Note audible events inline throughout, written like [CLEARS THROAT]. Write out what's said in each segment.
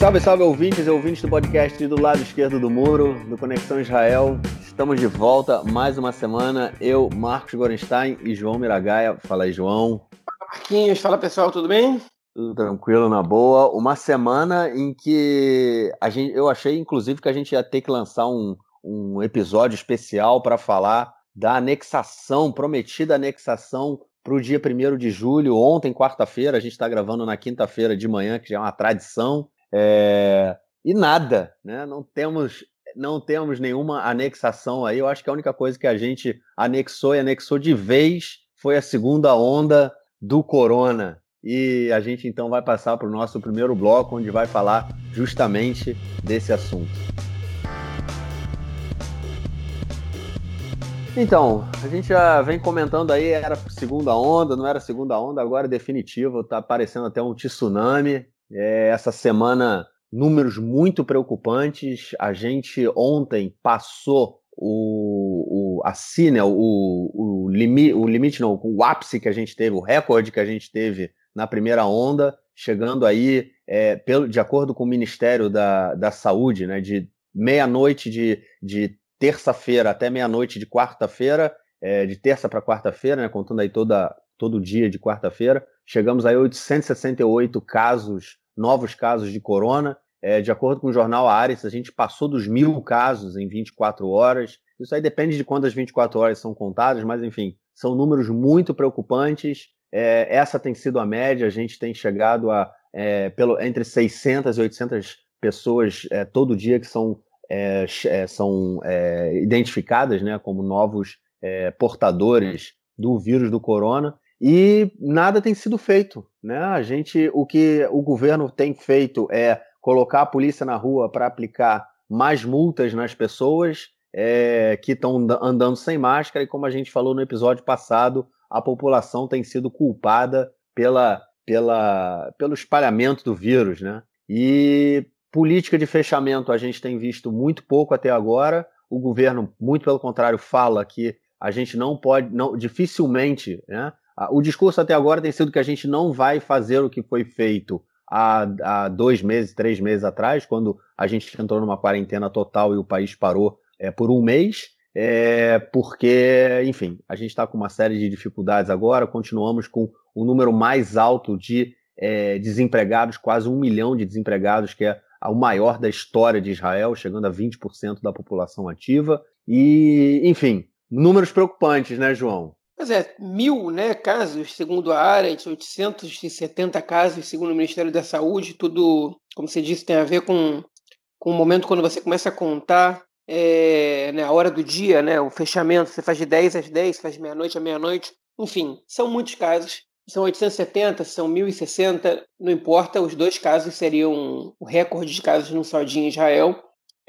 Salve, salve ouvintes e ouvintes do podcast do lado esquerdo do muro, do Conexão Israel. Estamos de volta mais uma semana. Eu, Marcos Gorenstein e João Miragaia. Fala aí, João. Fala, Marquinhos. Fala, pessoal, tudo bem? Tudo tranquilo, na boa. Uma semana em que a gente, eu achei, inclusive, que a gente ia ter que lançar um, um episódio especial para falar da anexação, prometida anexação para o dia 1 de julho, ontem, quarta-feira, a gente está gravando na quinta-feira de manhã, que já é uma tradição, é... e nada, né? Não temos, não temos nenhuma anexação aí. Eu acho que a única coisa que a gente anexou e anexou de vez foi a segunda onda do corona. E a gente então vai passar para o nosso primeiro bloco, onde vai falar justamente desse assunto. Então, a gente já vem comentando aí, era segunda onda, não era segunda onda, agora é definitivo, tá aparecendo até um tsunami. É, essa semana, números muito preocupantes. A gente ontem passou o, o a né, o, o, limi, o limite, não, o ápice que a gente teve, o recorde que a gente teve na primeira onda, chegando aí, é, pelo, de acordo com o Ministério da, da Saúde, né, de meia-noite de, de terça-feira até meia-noite de quarta-feira, é, de terça para quarta-feira, né, contando aí toda, todo dia de quarta-feira, chegamos a 868 casos, novos casos de corona. É, de acordo com o jornal Ares, a gente passou dos mil casos em 24 horas. Isso aí depende de quando as 24 horas são contadas, mas enfim, são números muito preocupantes. É, essa tem sido a média, a gente tem chegado a é, pelo, entre 600 e 800 pessoas é, todo dia que são, é, é, são identificadas né, como novos portadores do vírus do corona e nada tem sido feito. Né? A gente, o que o governo tem feito é colocar a polícia na rua para aplicar mais multas nas pessoas é, que estão andando sem máscara, e como a gente falou no episódio passado, a população tem sido culpada pela, pela, pelo espalhamento do vírus, né? E política de fechamento a gente tem visto muito pouco até agora. O governo, muito pelo contrário, fala que a gente não pode, não, dificilmente, né? O discurso até agora tem sido que a gente não vai fazer o que foi feito há, há dois meses, três meses atrás, quando a gente entrou numa quarentena total e o país parou é, por um mês é, porque, enfim, a gente está com uma série de dificuldades agora, continuamos com o número mais alto de é, desempregados, quase um milhão de desempregados, que é o maior da história de Israel, chegando a 20% da população ativa. E, enfim, números preocupantes, né, João? Pois é, mil né, casos, segundo a área, 870 casos, segundo o Ministério da Saúde, tudo, como você disse, tem a ver com, com o momento quando você começa a contar é, né, a hora do dia, né, o fechamento, você faz de 10 às 10, faz meia-noite à meia-noite, enfim, são muitos casos. São 870, são 1060, não importa, os dois casos seriam o recorde de casos num só dia em Israel.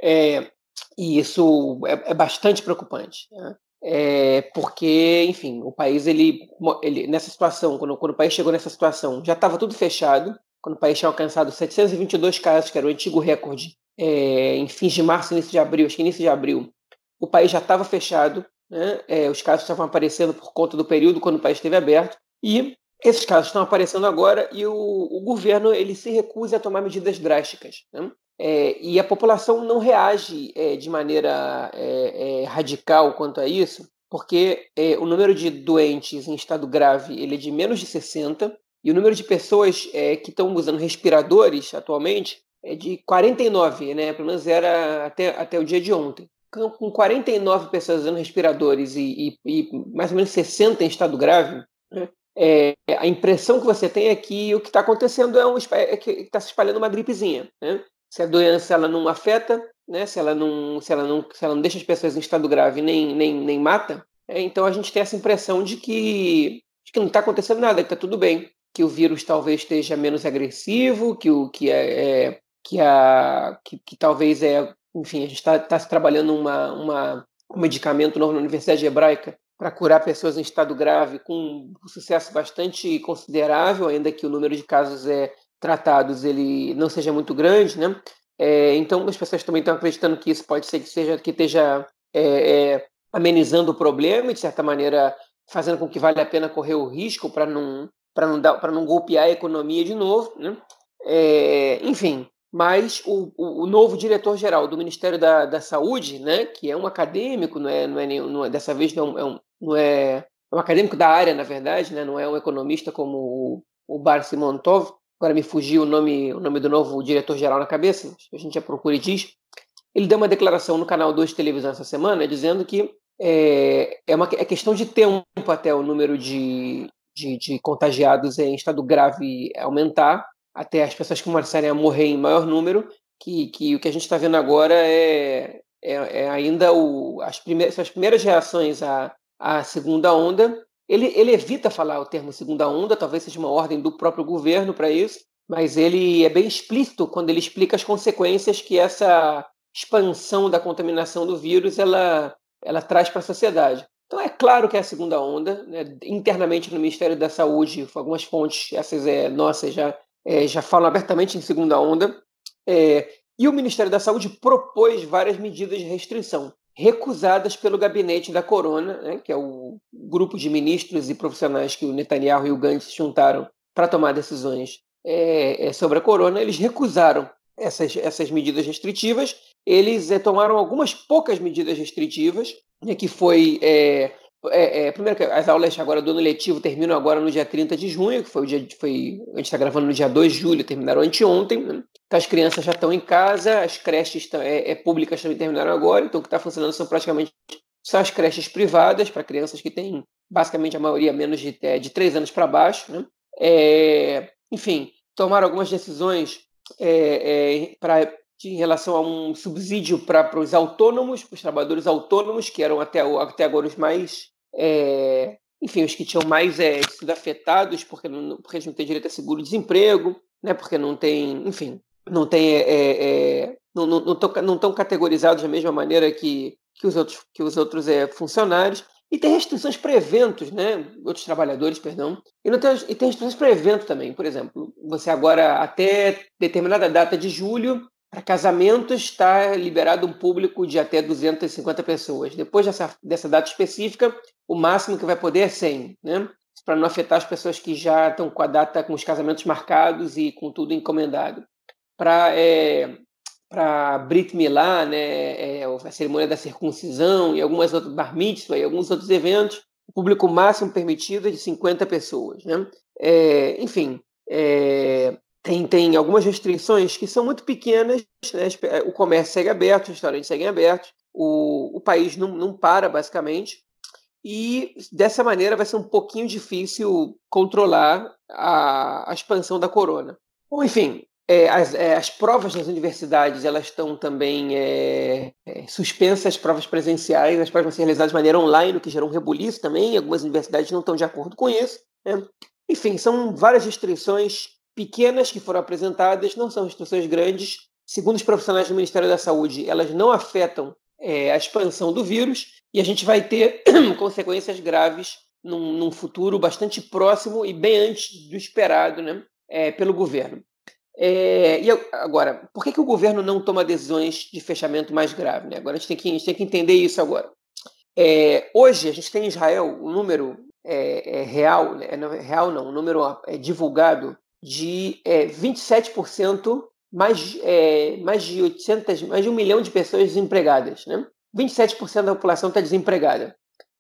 É, e isso é, é bastante preocupante. Né? É, porque, enfim, o país, ele, ele nessa situação, quando, quando o país chegou nessa situação, já estava tudo fechado, quando o país tinha alcançado 722 casos, que era o antigo recorde é, em fins de março, início de abril, acho que início de abril, o país já estava fechado, né? é, os casos estavam aparecendo por conta do período quando o país esteve aberto, e esses casos estão aparecendo agora e o, o governo ele se recusa a tomar medidas drásticas. Né? É, e a população não reage é, de maneira é, é radical quanto a isso, porque é, o número de doentes em estado grave ele é de menos de 60, e o número de pessoas é, que estão usando respiradores atualmente é de 49, né? Pelo menos era até, até o dia de ontem. Com 49 pessoas usando respiradores e, e, e mais ou menos 60 em estado grave, né? é, a impressão que você tem é que o que está acontecendo é, um, é que está se espalhando uma gripezinha. Né? Se a doença ela não afeta, né? se, ela não, se, ela não, se ela não deixa as pessoas em estado grave nem, nem, nem mata, é, então a gente tem essa impressão de que, de que não está acontecendo nada, que está tudo bem que o vírus talvez esteja menos agressivo, que o que é, é que, a, que, que talvez é, enfim, a gente está tá trabalhando uma, uma, um medicamento novo na Universidade Hebraica para curar pessoas em estado grave com um sucesso bastante considerável, ainda que o número de casos é, tratados ele não seja muito grande, né? É, então as pessoas também estão acreditando que isso pode ser que seja que esteja é, é, amenizando o problema e de certa maneira fazendo com que vale a pena correr o risco para não para não dar para não golpear a economia de novo, né? É, enfim, mas o, o, o novo diretor-geral do Ministério da, da, Saúde, né, que é um acadêmico, não é, não é, nenhum, não é dessa vez não é, um, não é, é um acadêmico da área, na verdade, né, não é um economista como o, o Bar Simontov, agora me fugiu o nome, o nome do novo diretor-geral na cabeça, a gente já procura e diz, ele deu uma declaração no canal 2 de televisão essa semana dizendo que é, é, uma, é questão de tempo até o número de, de, de contagiados em estado grave aumentar, até as pessoas começarem a morrer em maior número, que, que o que a gente está vendo agora é, é, é ainda o, as, primeiras, as primeiras reações à, à segunda onda. Ele, ele evita falar o termo segunda onda, talvez seja uma ordem do próprio governo para isso, mas ele é bem explícito quando ele explica as consequências que essa expansão da contaminação do vírus ela, ela traz para a sociedade. Então é claro que é a segunda onda, né? internamente no Ministério da Saúde, algumas fontes, essas é, nossas já é, já falam abertamente em segunda onda. É, e o Ministério da Saúde propôs várias medidas de restrição, recusadas pelo gabinete da Corona, né, que é o grupo de ministros e profissionais que o Netanyahu e o Gantz juntaram para tomar decisões é, é, sobre a Corona. Eles recusaram essas, essas medidas restritivas. Eles é, tomaram algumas poucas medidas restritivas, né, que foi é, é, é, primeiro que as aulas agora do ano letivo terminam agora no dia 30 de junho, que foi o dia foi a gente está gravando no dia 2 de julho, terminaram anteontem. Né? Então as crianças já estão em casa, as creches tão, é, é, públicas também terminaram agora, então o que está funcionando são praticamente só as creches privadas para crianças que têm basicamente a maioria menos de, é, de 3 anos para baixo. Né? É, enfim, tomaram algumas decisões é, para em relação a um subsídio para os autônomos, para os trabalhadores autônomos, que eram até, até agora os mais é, enfim, os que tinham mais é, sido afetados porque, não, porque eles não têm direito a seguro-desemprego, né, porque não tem, enfim, não tem, é, não, não, não, tão, não estão categorizados da mesma maneira que, que os outros, que os outros é, funcionários. E tem restrições para eventos, né? Outros trabalhadores, perdão. E, não tem, e tem restrições para evento também. Por exemplo, você agora, até determinada data de julho, para casamentos está liberado um público de até 250 pessoas. Depois dessa, dessa data específica, o máximo que vai poder é 100, né? Para não afetar as pessoas que já estão com a data, com os casamentos marcados e com tudo encomendado. Para é, para Brit Milá, né, é, a cerimônia da circuncisão e algumas outras bar mitzvah e alguns outros eventos, o público máximo permitido é de 50 pessoas, né? É, enfim, é, tem, tem algumas restrições que são muito pequenas, né? o comércio segue aberto, os restaurantes seguem abertos, o, o país não, não para, basicamente, e dessa maneira vai ser um pouquinho difícil controlar a, a expansão da corona. Bom, enfim, é, as, é, as, provas nas universidades elas estão também é, é, suspensas, as provas presenciais, as provas vão ser realizadas de maneira online, o que gerou um rebuliço também, algumas universidades não estão de acordo com isso. Né? Enfim, são várias restrições pequenas que foram apresentadas, não são restrições grandes. Segundo os profissionais do Ministério da Saúde, elas não afetam é, a expansão do vírus e a gente vai ter [CLEARS THROAT] consequências graves num, num, futuro bastante próximo e bem antes do esperado né, é, pelo governo. É, e agora, por que, que o governo não toma decisões de fechamento mais grave? Né? Agora a gente, tem que, gente tem que entender isso agora. É, hoje a gente tem em Israel um número é, é real, né? real não, um número é, divulgado de é, 27%, mais, é, mais de 800, mais de um milhão de pessoas desempregadas. Né? 27% da população está desempregada.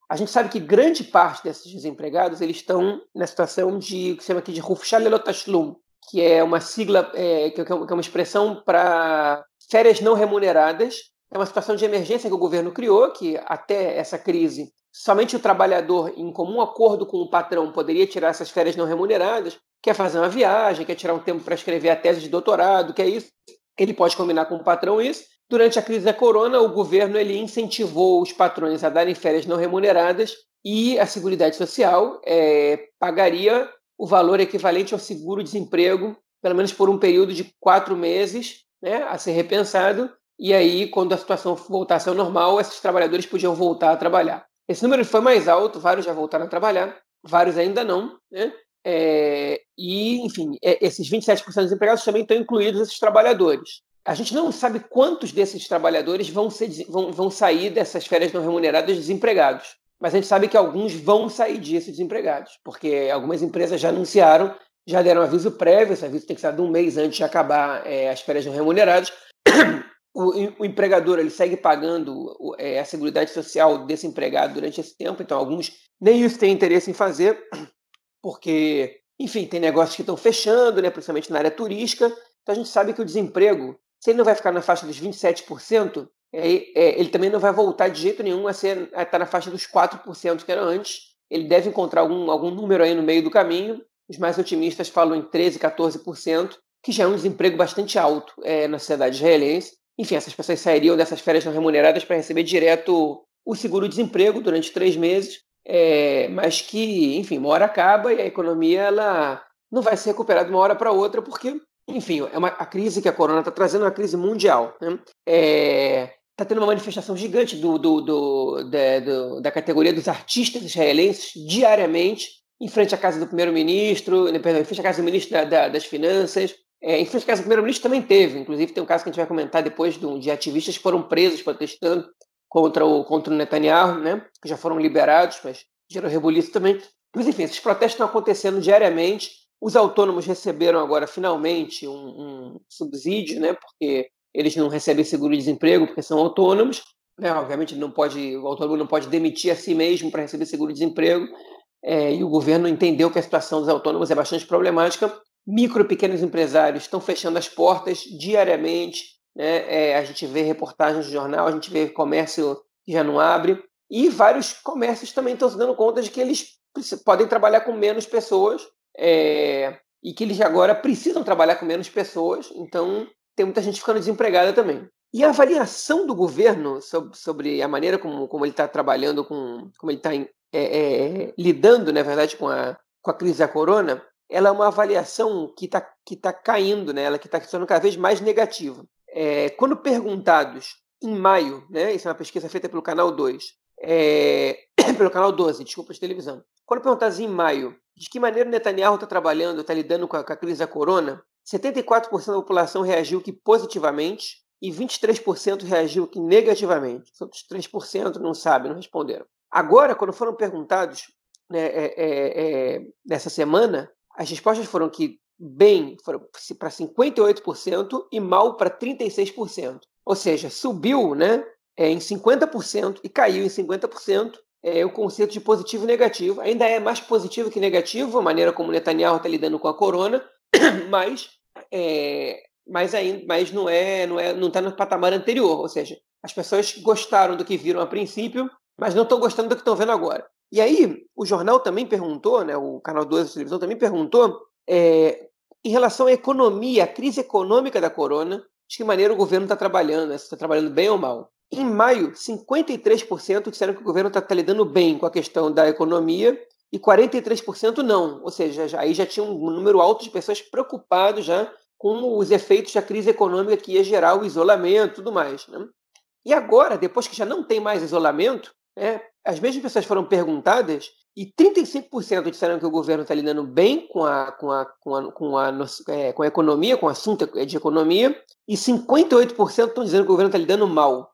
A gente sabe que grande parte desses desempregados eles estão na situação de que se chama aqui de Rufshalelotashloom, que é uma sigla, é, que é uma expressão para férias não remuneradas. É uma situação de emergência que o governo criou, que até essa crise somente o trabalhador, em comum acordo com o patrão, poderia tirar essas férias não remuneradas quer fazer uma viagem, quer tirar um tempo para escrever a tese de doutorado, quer isso, ele pode combinar com o patrão isso. Durante a crise da corona, o governo ele incentivou os patrões a darem férias não remuneradas e a Seguridade Social é, pagaria o valor equivalente ao seguro-desemprego, pelo menos por um período de quatro meses, né, a ser repensado. E aí, quando a situação voltasse ao normal, esses trabalhadores podiam voltar a trabalhar. Esse número foi mais alto, vários já voltaram a trabalhar, vários ainda não. Né? É, e, enfim, é, esses 27% dos desempregados também estão incluídos esses trabalhadores. A gente não sabe quantos desses trabalhadores vão, ser, vão, vão sair dessas férias não remuneradas desempregados. Mas a gente sabe que alguns vão sair disso desempregados, porque algumas empresas já anunciaram já deram aviso prévio, esse aviso tem que ser dado um mês antes de acabar é, as férias não remuneradas. O, o, empregador ele segue pagando é, a seguridade social desse empregado durante esse tempo, então alguns nem isso têm interesse em fazer, porque, enfim, tem negócios que estão fechando, né, principalmente na área turística, então a gente sabe que o desemprego, se ele não vai ficar na faixa dos 27%, é, é, ele também não vai voltar de jeito nenhum a, estar na faixa dos 4% que era antes, ele deve encontrar algum, algum número aí no meio do caminho, os mais otimistas falam em 13%, 14%, que já é um desemprego bastante alto é, na sociedade israelense. Enfim, essas pessoas sairiam dessas férias não remuneradas para receber direto o seguro-desemprego durante três meses, é, mas que, enfim, uma hora acaba e a economia ela não vai se recuperar de uma hora para outra, porque, enfim, é uma, a crise que a corona está trazendo é uma crise mundial. Né? É, está tendo uma manifestação gigante do, do, do, da, do, da categoria dos artistas israelenses diariamente em frente à casa do primeiro-ministro, né, em frente à casa do ministro da, da, das Finanças, é, frente à casa do primeiro-ministro também teve, inclusive tem um caso que a gente vai comentar depois de, de ativistas que foram presos protestando contra o, contra o Netanyahu, né, que já foram liberados, mas gerou rebuliço também. Mas enfim, esses protestos estão acontecendo diariamente. Os autônomos receberam agora finalmente um, um subsídio, né, porque eles não recebem seguro-desemprego porque são autônomos. Né, obviamente não pode, o autônomo não pode demitir a si mesmo para receber seguro-desemprego é, e o governo entendeu que a situação dos autônomos é bastante problemática. Micro e pequenos empresários estão fechando as portas diariamente. Né? É, a gente vê reportagens de jornal, a gente vê comércio que já não abre. E vários comércios também estão se dando conta de que eles podem trabalhar com menos pessoas é, e que eles agora precisam trabalhar com menos pessoas. Então, tem muita gente ficando desempregada também. E a avaliação do governo sobre, sobre a maneira como, como ele está trabalhando, com, como ele está é, é, lidando, na verdade, com a, com a crise da corona, ela é uma avaliação que está que tá caindo, né? ela que está sendo cada vez mais negativa. É, quando perguntados em maio, né? isso é uma pesquisa feita pelo Canal 2, é, [COUGHS] pelo Canal 12, desculpa, de televisão. Quando perguntados em maio de que maneira Netanyahu está trabalhando, está lidando com a, com a crise da corona, 74% da população reagiu que positivamente e 23% reagiu que negativamente. Os outros 3% não sabem, não responderam. Agora, quando foram perguntados né, é, é, é, nessa semana, as respostas foram que bem para 58% e mal para 36%. Ou seja, subiu né, é, em 50% e caiu em 50% é, o conceito de positivo e negativo. Ainda é mais positivo que negativo a maneira como Netanyahu está lidando com a corona, [CLEARS THROAT] mas, é, mas, ainda, mas não é não é não está no patamar anterior. Ou seja, as pessoas gostaram do que viram a princípio mas não estão gostando do que estão vendo agora. E aí, o jornal também perguntou, né, o Canal 12 da televisão também perguntou, é, em relação à economia, a crise econômica da corona, de que maneira o governo está trabalhando, né, se está trabalhando bem ou mal. Em maio, 53% disseram que o governo está tá lidando bem com a questão da economia e 43% não. Ou seja, já, aí já tinha um número alto de pessoas preocupadas já com os efeitos da crise econômica que ia gerar o isolamento e tudo mais. Né? E agora, depois que já não tem mais isolamento, é, as mesmas pessoas foram perguntadas e 35% disseram que o governo está lidando bem com a, com, a, com, a, com, a, é, com a economia, com o assunto de economia, e 58% estão dizendo que o governo está lidando mal.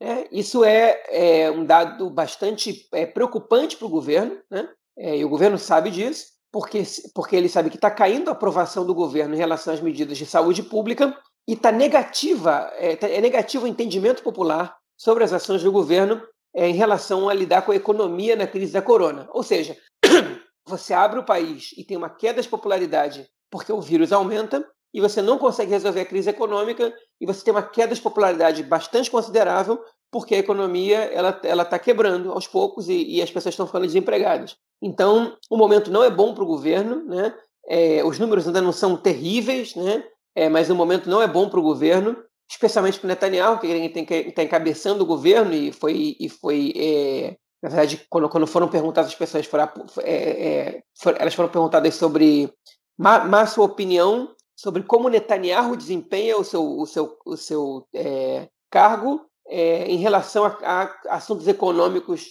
É, isso é, é, um dado bastante é, preocupante para o governo, né? É, e o governo sabe disso, porque, porque ele sabe que está caindo a aprovação do governo em relação às medidas de saúde pública e está negativa, é, tá, é negativo o entendimento popular sobre as ações do governo é, em relação a lidar com a economia na crise da corona. Ou seja, [CLEARS THROAT] você abre o país e tem uma queda de popularidade porque o vírus aumenta e você não consegue resolver a crise econômica e você tem uma queda de popularidade bastante considerável porque a economia ela ela está quebrando aos poucos e, e, as pessoas estão ficando desempregadas. Então o momento não é bom para o governo, né? É, os números ainda não são terríveis, né? É, mas o momento não é bom para o governo especialmente para Netanyahu, que ele está encabeçando o governo e foi, e foi é, na verdade, quando, quando foram perguntadas as pessoas, foram, é, é, elas foram perguntadas sobre mais sua opinião sobre como Netanyahu desempenha o seu, o seu, o seu é, cargo é, em relação a, a, assuntos econômicos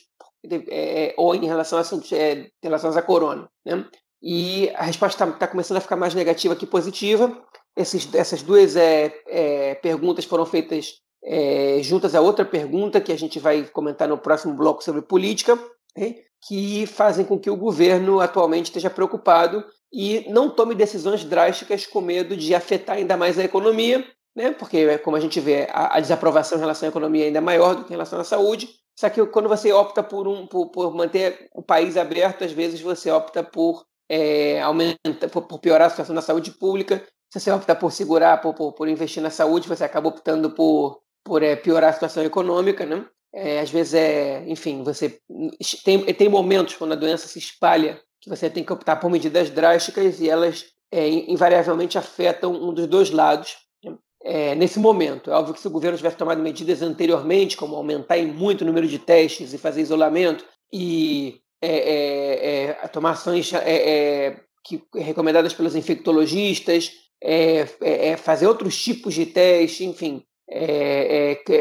é, ou em relação a assuntos relacionados à corona. Né? E a resposta está tá começando a ficar mais negativa que positiva. Esses, essas duas é, é, perguntas foram feitas é, juntas a outra pergunta que a gente vai comentar no próximo bloco sobre política, né, que fazem com que o governo atualmente esteja preocupado e não tome decisões drásticas com medo de afetar ainda mais a economia, né? porque, como a gente vê, a, a desaprovação em relação à economia é ainda maior do que em relação à saúde. Só que quando você opta por, um, por, por manter o país aberto, às vezes você opta por, é, aumenta, por piorar a situação da saúde pública. Se você opta por segurar, por, por, por investir na saúde, você acaba optando por, por é, piorar a situação econômica, né? É, às vezes é, enfim, você tem, tem momentos quando a doença se espalha que você tem que optar por medidas drásticas e elas é, invariavelmente afetam um dos dois lados né? é, nesse momento. É óbvio que se o governo tivesse tomado medidas anteriormente, como aumentar em muito o número de testes e fazer isolamento e é tomar ações que, recomendadas pelos infectologistas, fazer outros tipos de teste, enfim,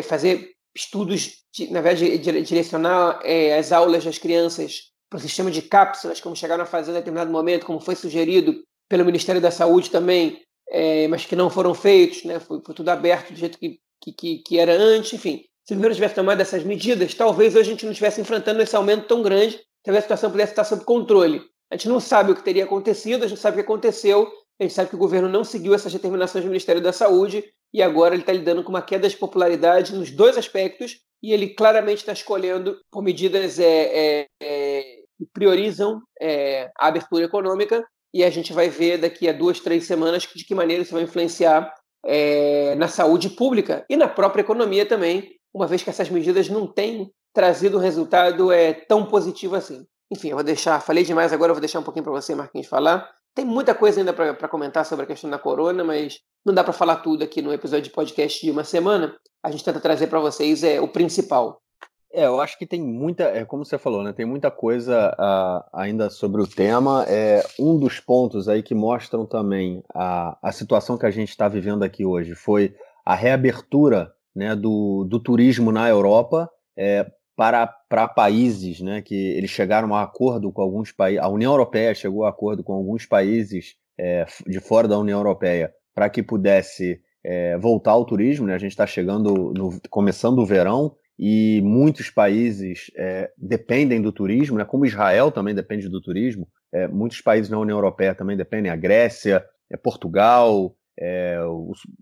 fazer estudos, de, na verdade, direcionar as aulas das crianças para o sistema de cápsulas, como chegaram a fazer em determinado momento, como foi sugerido pelo Ministério da Saúde também, é, mas que não foram feitos, né? foi, foi tudo aberto do jeito que, que, que era antes, enfim. Se o governo tivesse tomado essas medidas, talvez hoje a gente não estivesse enfrentando esse aumento tão grande, talvez a situação pudesse estar sob controle. A gente não sabe o que teria acontecido, a gente sabe o que aconteceu, a gente sabe que o governo não seguiu essas determinações do Ministério da Saúde e agora ele está lidando com uma queda de popularidade nos dois aspectos e ele claramente está escolhendo por medidas é, é, é que priorizam é, a abertura econômica e a gente vai ver daqui a duas, três semanas de que maneira isso vai influenciar é, na saúde pública e na própria economia também, uma vez que essas medidas não têm trazido resultado é, tão positivo assim. Enfim, eu vou deixar, falei demais agora, eu vou deixar um pouquinho para você, Marquinhos, falar. Tem muita coisa ainda para comentar sobre a questão da corona, mas não dá para falar tudo aqui no episódio de podcast de uma semana. A gente tenta trazer para vocês é, o principal. É, eu acho que tem muita, é como você falou, né? Tem muita coisa ainda sobre o tema. É um dos pontos aí que mostram também a, a situação que a gente está vivendo aqui hoje foi a reabertura, né, do, do turismo na Europa é, para, para países, né, que eles chegaram a acordo com alguns países. A União Europeia chegou a acordo com alguns países é, de fora da União Europeia para que pudesse é, voltar ao turismo. Né? A gente está chegando, no, começando o verão e muitos países é, dependem do turismo, né? como Israel também depende do turismo, é, muitos países na União Europeia também dependem, a Grécia, é, Portugal, é,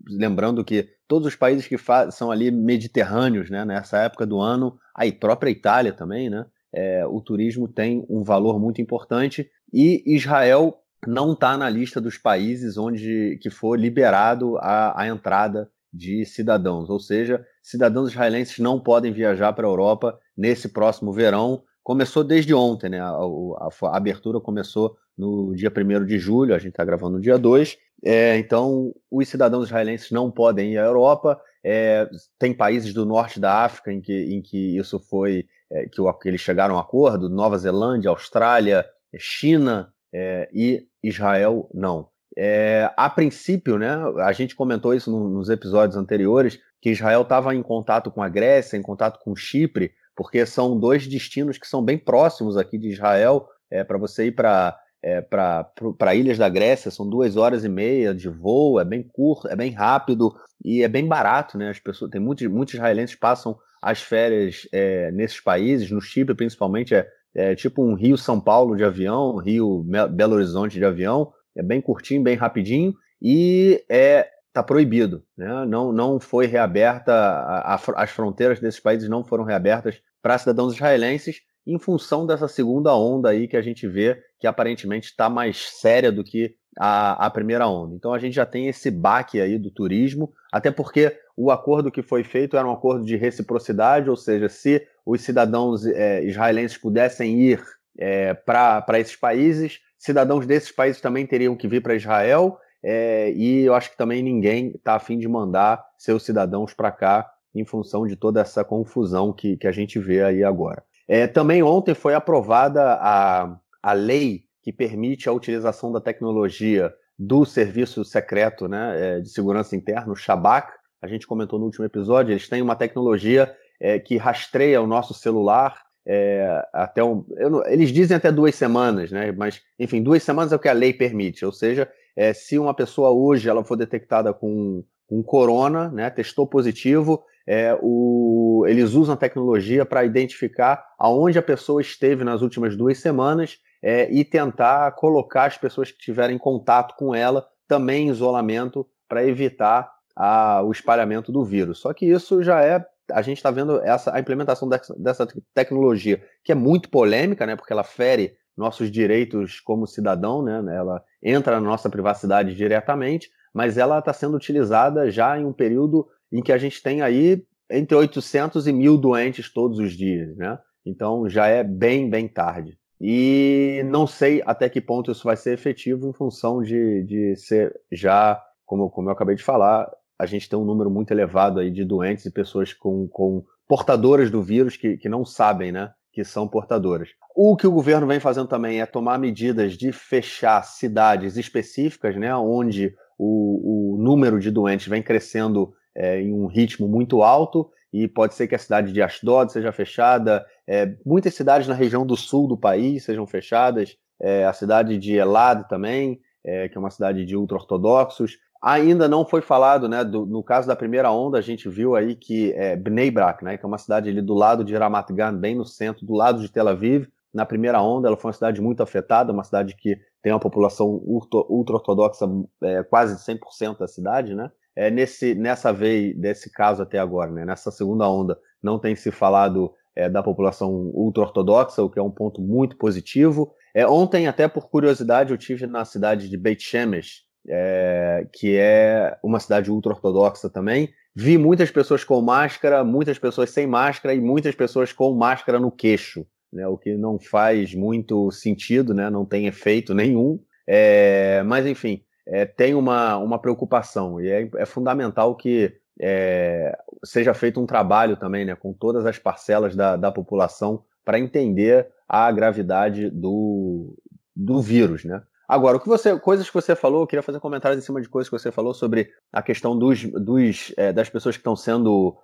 lembrando que todos os países que são ali mediterrâneos né, nessa época do ano, aí própria Itália também, né, é, o turismo tem um valor muito importante e Israel não está na lista dos países onde que for liberado a, a entrada de cidadãos, ou seja, cidadãos israelenses não podem viajar para a Europa nesse próximo verão. Começou desde ontem, né? A, a, a abertura começou no dia 1 de julho, a gente está gravando no dia 2. É, então, os cidadãos israelenses não podem ir à Europa. É, tem países do norte da África em que, em que isso foi, é, que, que, eles chegaram a acordo, Nova Zelândia, Austrália, China é, e Israel não. É, a princípio, né, a gente comentou isso no, nos episódios anteriores, que Israel estava em contato com a Grécia, em contato com Chipre, porque são dois destinos que são bem próximos aqui de Israel. É, para você ir para é, para ilhas da Grécia, são duas horas e meia de voo, é bem curto, é bem rápido e é bem barato, né? As pessoas, tem muitos, muitos israelenses passam as férias é, nesses países, no Chipre principalmente, é, é tipo um Rio São Paulo de avião, Rio Belo Horizonte de avião, é bem curtinho, bem rapidinho e é está proibido, né? Não não foi reaberta a, a, as fronteiras desses países não foram reabertas para cidadãos israelenses em função dessa segunda onda aí que a gente vê que aparentemente está mais séria do que a, a, primeira onda. Então a gente já tem esse baque aí do turismo, até porque o acordo que foi feito era um acordo de reciprocidade, ou seja, se os cidadãos é, israelenses pudessem ir é, para esses países, cidadãos desses países também teriam que vir para Israel, é, e eu acho que também ninguém está afim de mandar seus cidadãos para cá em função de toda essa confusão que, que a gente vê aí agora. É, também ontem foi aprovada a, a lei que permite a utilização da tecnologia do Serviço Secreto né, é, de Segurança Interna, o Shabak. A gente comentou no último episódio, eles têm uma tecnologia é, que rastreia o nosso celular é, até um, não, eles dizem até duas semanas, né? Mas enfim, duas semanas é o que a lei permite. Ou seja, é, se uma pessoa hoje ela for detectada com, com corona, né? Testou positivo, é, o, eles usam a tecnologia para identificar aonde a pessoa esteve nas últimas duas semanas é, e tentar colocar as pessoas que tiverem contato com ela também em isolamento para evitar a, o espalhamento do vírus. Só que isso já é a gente está vendo essa, a implementação dessa, dessa, tecnologia, que é muito polêmica, né, porque ela fere nossos direitos como cidadão, né, ela entra na nossa privacidade diretamente, mas ela está sendo utilizada já em um período em que a gente tem aí entre 800 e mil doentes todos os dias, né? Então já é bem, bem tarde. E não sei até que ponto isso vai ser efetivo em função de, de ser já, como, como eu acabei de falar, a gente tem um número muito elevado aí de doentes e pessoas com, com portadoras do vírus que, que não sabem, né? Que são portadoras. O que o governo vem fazendo também é tomar medidas de fechar cidades específicas, né? Onde o, o número de doentes vem crescendo é, em um ritmo muito alto e pode ser que a cidade de Ashdod seja fechada, é, muitas cidades na região do sul do país sejam fechadas, é, a cidade de Elad também, é, que é uma cidade de ultra-ortodoxos. Ainda não foi falado, né, do, no caso da primeira onda, a gente viu aí que é, Bnei Brak, né, que é uma cidade ali do lado de Ramat Gan, bem no centro, do lado de Tel Aviv, na primeira onda, ela foi uma cidade muito afetada, uma cidade que tem uma população ultra-ortodoxa, é, quase 100% da cidade, né? É, nesse, nessa vez, desse caso até agora, né? nessa segunda onda, não tem se falado é, da população ultra-ortodoxa, o que é um ponto muito positivo. É, ontem, até por curiosidade, eu tive na cidade de Beit Shemesh, é, que é uma cidade ultra-ortodoxa também. Vi muitas pessoas com máscara, muitas pessoas sem máscara e muitas pessoas com máscara no queixo, né, o que não faz muito sentido, né, não tem efeito nenhum. É, mas, enfim, é, tem uma, uma preocupação e é, é fundamental que é, seja feito um trabalho também né, com todas as parcelas da, da população para entender a gravidade do, do vírus. Né? Agora, o que você, coisas que você falou, eu queria fazer comentários em cima de coisas que você falou sobre a questão dos, dos é, das pessoas que estão sendo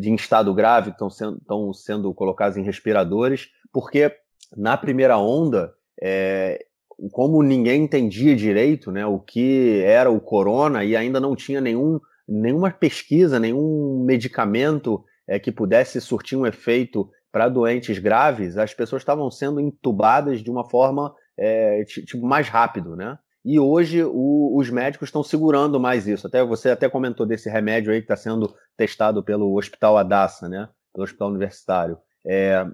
de em estado grave, que estão sendo, estão sendo colocadas em respiradores, porque na primeira onda é, como ninguém entendia direito né, o que era o corona e ainda não tinha nenhum, nenhuma pesquisa, nenhum medicamento é, que pudesse surtir um efeito para doentes graves, as pessoas estavam sendo entubadas de uma forma é, tipo, mais rápido, né? E hoje o, os médicos estão segurando mais isso. Até você até comentou desse remédio aí que está sendo testado pelo Hospital Adassa, né? Pelo Hospital Universitário. É,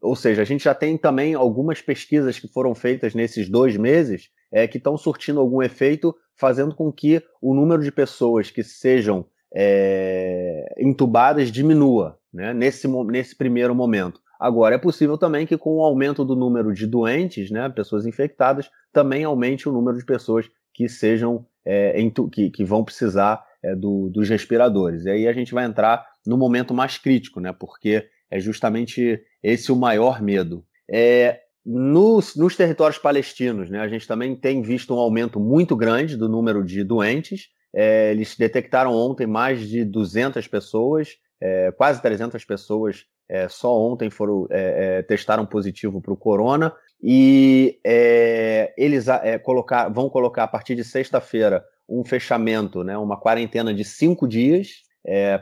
ou seja, a gente já tem também algumas pesquisas que foram feitas nesses dois meses é, que estão surtindo algum efeito, fazendo com que o número de pessoas que sejam é, entubadas diminua né, nesse, nesse primeiro momento. Agora, é possível também que com o aumento do número de doentes, né, pessoas infectadas, também aumente o número de pessoas que sejam é, que, que, vão precisar é, do, dos respiradores. E aí a gente vai entrar no momento mais crítico, né, porque é justamente esse o maior medo. É, nos, nos, territórios palestinos, né, a gente também tem visto um aumento muito grande do número de doentes. É, eles detectaram ontem mais de 200 pessoas, é, quase 300 pessoas é, só ontem foram é, é, testaram positivo para o corona. E é, eles colocar, vão colocar a partir de sexta-feira um fechamento, né, uma quarentena de cinco dias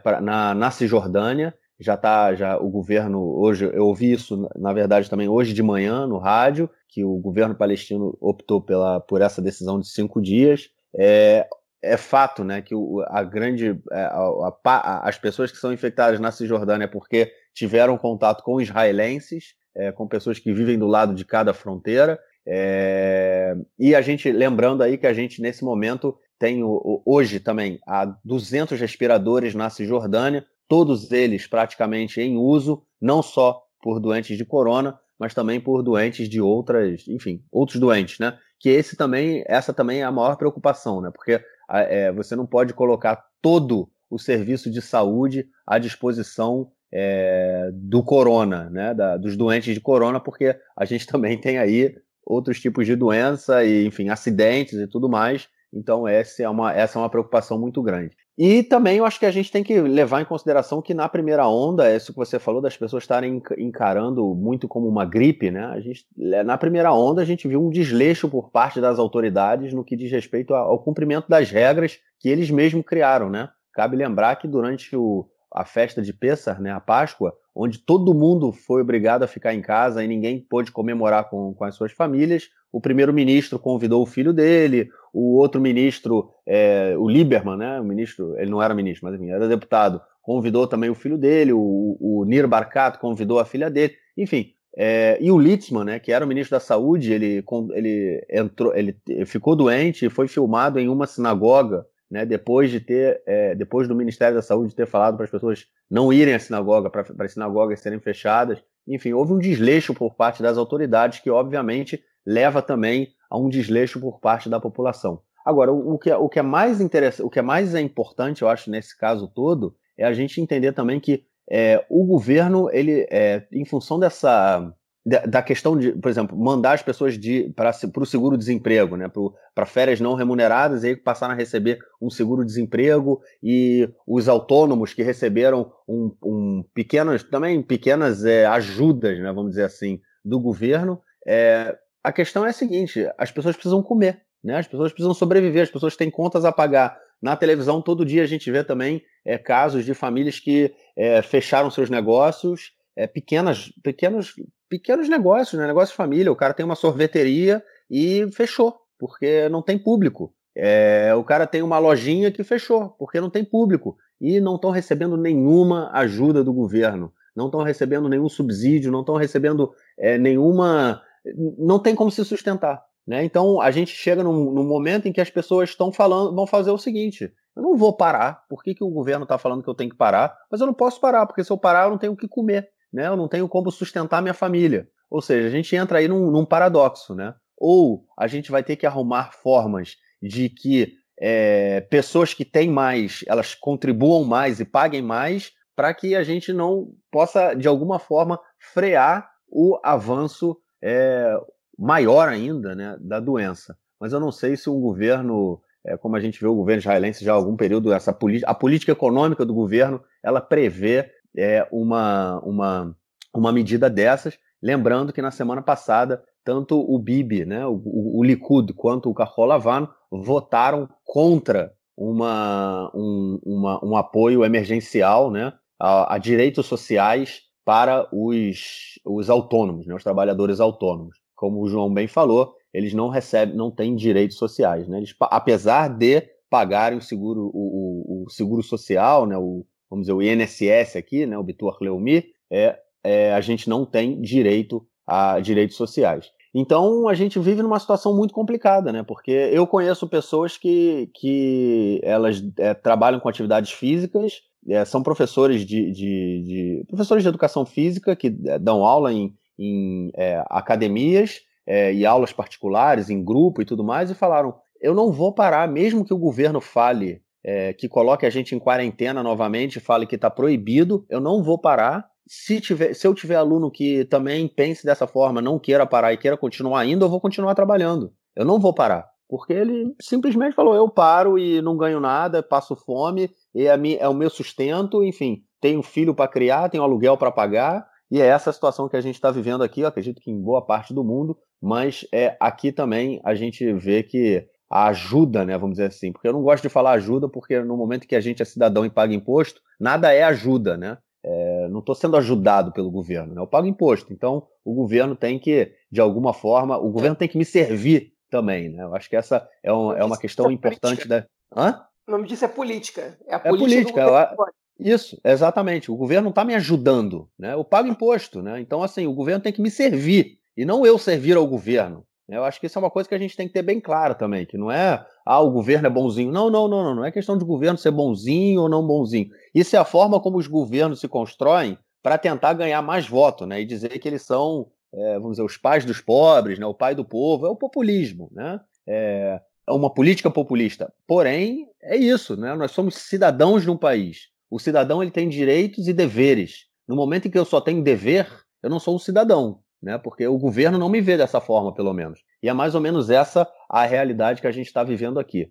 pra, na, na Cisjordânia já está já o governo hoje eu ouvi isso na verdade também hoje de manhã no rádio que o governo palestino optou pela por essa decisão de cinco dias. É, é fato né que o, a grande é, a, a, as pessoas que são infectadas na Cisjordânia é porque tiveram contato com israelenses é, com pessoas que vivem do lado de cada fronteira. É, e a gente lembrando aí que a gente nesse momento tem hoje também há 200 respiradores na Cisjordânia todos eles praticamente em uso, não só por doentes de corona, mas também por doentes de outras, enfim, outros doentes, né? Que esse também, essa também é a maior preocupação, né? Porque é, você não pode colocar todo o serviço de saúde à disposição é, do corona, né? Da, dos doentes de corona, porque a gente [LAUGHS] também tem aí outros tipos de doença e, enfim, acidentes e tudo mais. Então, essa é uma, essa é uma preocupação muito grande. E também eu acho que a gente tem que levar em consideração que na primeira onda, isso que você falou, das pessoas estarem encarando muito como uma gripe, né? A gente, na primeira onda, a gente viu um desleixo por parte das autoridades no que diz respeito ao cumprimento das regras que eles mesmos criaram, né? Cabe lembrar que durante o, a festa de Pessar, né, a Páscoa, onde todo mundo foi obrigado a ficar em casa e ninguém pôde comemorar com, com as suas famílias. O primeiro-ministro convidou o filho dele, o outro ministro, é, o Lieberman, né, o ministro, ele não era ministro, mas enfim, era deputado, convidou também o filho dele, o, o Nir Barkat convidou a filha dele, enfim. É, e o Litzman, né, que era o ministro da Saúde, ele, ele entrou, ele ficou doente e foi filmado em uma sinagoga né, depois de ter, é, depois do Ministério da Saúde ter falado para as pessoas não irem à sinagoga, para as sinagogas serem fechadas. Enfim, houve um desleixo por parte das autoridades que, obviamente, leva também a um desleixo por parte da população. Agora, o, que, é, o que é mais interessante, o que é mais importante, eu acho, nesse caso todo, é a gente entender também que é, o governo, ele, é, em função dessa da questão de, por exemplo, mandar as pessoas para o seguro-desemprego, né, para férias não remuneradas, e aí passaram a receber um seguro-desemprego, e os autônomos que receberam um, um pequenas, também pequenas é, ajudas, né, vamos dizer assim, do governo. É, a questão é a seguinte: as pessoas precisam comer, né, as pessoas precisam sobreviver, as pessoas têm contas a pagar. Na televisão, todo dia a gente vê também é, casos de famílias que é, fecharam seus negócios é, pequenas, pequenos, pequenos negócios, né? negócio de família. O cara tem uma sorveteria e fechou, porque não tem público. O cara tem uma lojinha que fechou, porque não tem público. E não estão recebendo nenhuma ajuda do governo, não estão recebendo nenhum subsídio, não estão recebendo nenhuma. Não tem como se sustentar. Né? Então a gente chega num, num momento em que as pessoas estão falando, vão fazer o seguinte: eu não vou parar. Por que, que o governo está falando que eu tenho que parar? Mas eu não posso parar, porque se eu parar, eu não tenho o que comer né? Eu não tenho como sustentar minha família. Ou seja, a gente entra aí num, num paradoxo, né? Ou a gente vai ter que arrumar formas de que é, pessoas que têm mais, elas contribuam mais e paguem mais, para que a gente não possa, de alguma forma, frear o avanço é, maior ainda né, da doença. Mas eu não sei se um governo, é, como a gente vê o governo israelense já há algum período, essa a política econômica do governo, ela prevê é, uma, uma, uma medida dessas. Lembrando que na semana passada, tanto o Bibi, né, o, o Likud, quanto o Carol Lavano votaram contra uma, um, uma, um apoio emergencial né, a, a, direitos sociais para os, os autônomos, né, os trabalhadores autônomos. Como o João bem falou, eles não recebem, não têm direitos sociais. Né? Eles, apesar de pagarem o seguro, o, o, o seguro social, né, o, vamos dizer, o INSS aqui, né, o Bitur Leumi, é, é, a gente não tem direito a direitos sociais. Então a gente vive numa situação muito complicada, né? Porque eu conheço pessoas que, que elas é, trabalham com atividades físicas, é, são professores de, de, de, professores de educação física que é, dão aula em, em é, academias é, e aulas particulares, em grupo e tudo mais, e falaram: eu não vou parar, mesmo que o governo fale é, que coloque a gente em quarentena novamente, fale que está proibido, eu não vou parar. Se, tiver, se eu tiver aluno que também pense dessa forma, não queira parar e queira continuar ainda, eu vou continuar trabalhando. Eu não vou parar. Porque ele simplesmente falou: eu paro e não ganho nada, passo fome, e é, é o meu sustento, enfim, tenho filho para criar, tenho aluguel para pagar, e é essa a situação que a gente está vivendo aqui, eu acredito que em boa parte do mundo, mas é aqui também a gente vê que a ajuda, né, vamos dizer assim, porque eu não gosto de falar ajuda, porque no momento que a gente é cidadão e paga imposto, nada é ajuda, né? É, não estou sendo ajudado pelo governo, né? Eu pago imposto, então o governo tem que, de alguma forma, o governo tem que me servir também, né? Eu acho que essa é, um, é uma questão é importante da. Hã? O nome disso é política. É a política. É política. Isso, exatamente. O governo não está me ajudando, né? Eu pago imposto, né? Então, assim, o governo tem que me servir e não eu servir ao governo. Eu acho que isso é uma coisa que a gente tem que ter bem claro também, que não é, ah, o governo é bonzinho. Não, não, não, não, não é questão de governo ser bonzinho ou não bonzinho. Isso é a forma como os governos se constroem para tentar ganhar mais voto, né? E dizer que eles são, é, vamos dizer, os pais dos pobres, né? O pai do povo, é o populismo, né? É, é uma política populista. Porém, é isso, né? Nós somos cidadãos de um país. O cidadão ele tem direitos e deveres. No momento em que eu só tenho dever, eu não sou um cidadão né? Porque o governo não me vê dessa forma, pelo menos. E é mais ou menos essa a realidade que a gente está vivendo aqui.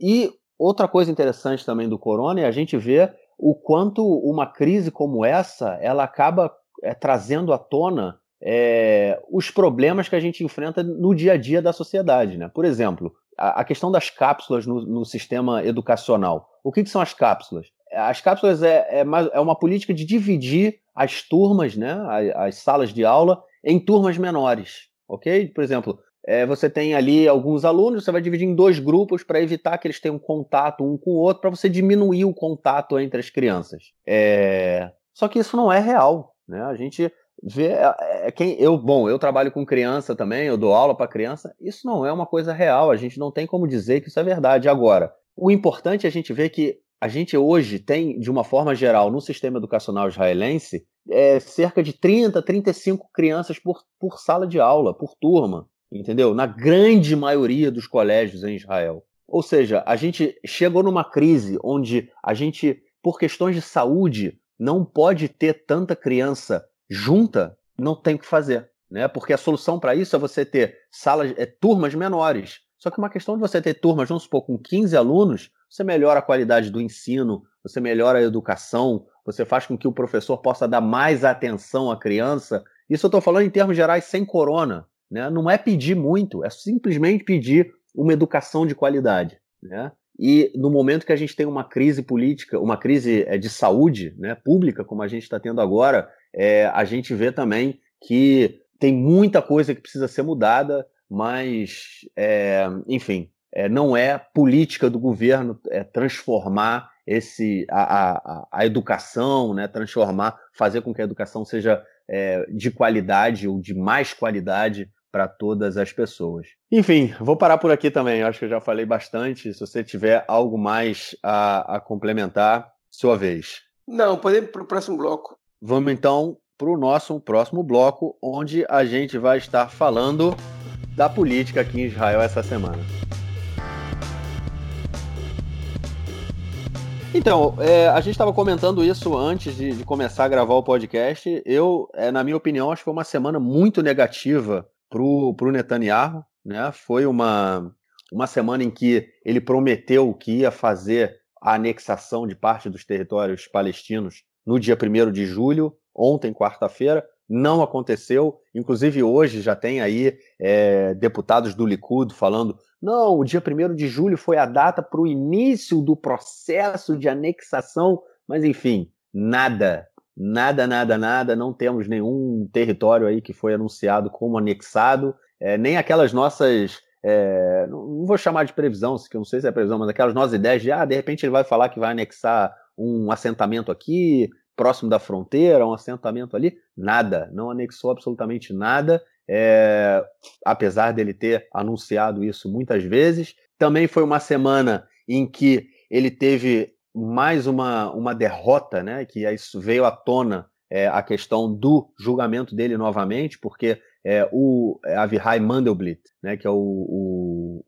E outra coisa interessante também do corona é a gente ver o quanto uma crise como essa ela acaba é, trazendo à tona é, os problemas que a gente enfrenta no dia a dia da sociedade. Né? Por exemplo, a, a questão das cápsulas no, no, sistema educacional. O que, que são as cápsulas? as cápsulas é, é, é uma política de dividir as turmas, né, as, as salas de aula, em turmas menores, ok? Por exemplo, é, você tem ali alguns alunos, você vai dividir em dois grupos para evitar que eles tenham contato um com o outro, para você diminuir o contato entre as crianças. É... Só que isso não é real, né? A gente vê é, é quem eu, bom, eu trabalho com criança também, eu dou aula para criança. Isso não é uma coisa real. A gente não tem como dizer que isso é verdade. Agora, o importante é a gente ver que a gente hoje tem, de uma forma geral, no sistema educacional israelense, é, cerca de 30, 35 crianças por, por sala de aula, por turma entendeu? Na grande maioria dos colégios em Israel. Ou seja, a gente chegou numa crise onde a gente, por questões de saúde, não pode ter tanta criança junta, não tem o que fazer, né? Porque a solução para isso é você ter salas, é, turmas menores. Só que uma questão de você ter turmas, vamos supor, com 15 alunos, você melhora a qualidade do ensino, você melhora a educação, você faz com que o professor possa dar mais atenção à criança. Isso eu estou falando em termos gerais sem corona. Né? Não é pedir muito, é simplesmente pedir uma educação de qualidade. Né? E no momento que a gente tem uma crise política, uma crise é, de saúde né, pública, como a gente está tendo agora, é, a gente vê também que tem muita coisa que precisa ser mudada, mas, é, enfim, é, não é política do governo é, transformar esse a, a, a educação, né, transformar, fazer com que a educação seja é, de qualidade ou de mais qualidade para todas as pessoas. Enfim, vou parar por aqui também. Acho que eu já falei bastante. Se você tiver algo mais a, a complementar, sua vez. Não, podemos para o próximo bloco. Vamos então para o nosso próximo bloco, onde a gente vai estar falando da política aqui em Israel essa semana. Então, é, a gente estava comentando isso antes de, de, começar a gravar o podcast. Eu, é, na minha opinião, acho que foi uma semana muito negativa para o Netanyahu. Né? Foi uma, uma semana em que ele prometeu que ia fazer a anexação de parte dos territórios palestinos no dia 1 de julho, ontem, quarta-feira. Não aconteceu. Inclusive, hoje já tem aí é, deputados do Likud falando: não, o dia 1 de julho foi a data para o início do processo de anexação. Mas, enfim, nada Nada, nada, nada, não temos nenhum território aí que foi anunciado como anexado, é, nem aquelas nossas. É, não vou chamar de previsão, que eu não sei se é previsão, mas aquelas nossas ideias de, ah, de repente ele vai falar que vai anexar um assentamento aqui, próximo da fronteira, um assentamento ali. Nada, não anexou absolutamente nada, é, apesar dele ter anunciado isso muitas vezes. Também foi uma semana em que ele teve mais uma, uma derrota, né? Que isso veio à tona é, a questão do julgamento dele novamente, porque é, o Avihai Mandelblit, né, que é o, o,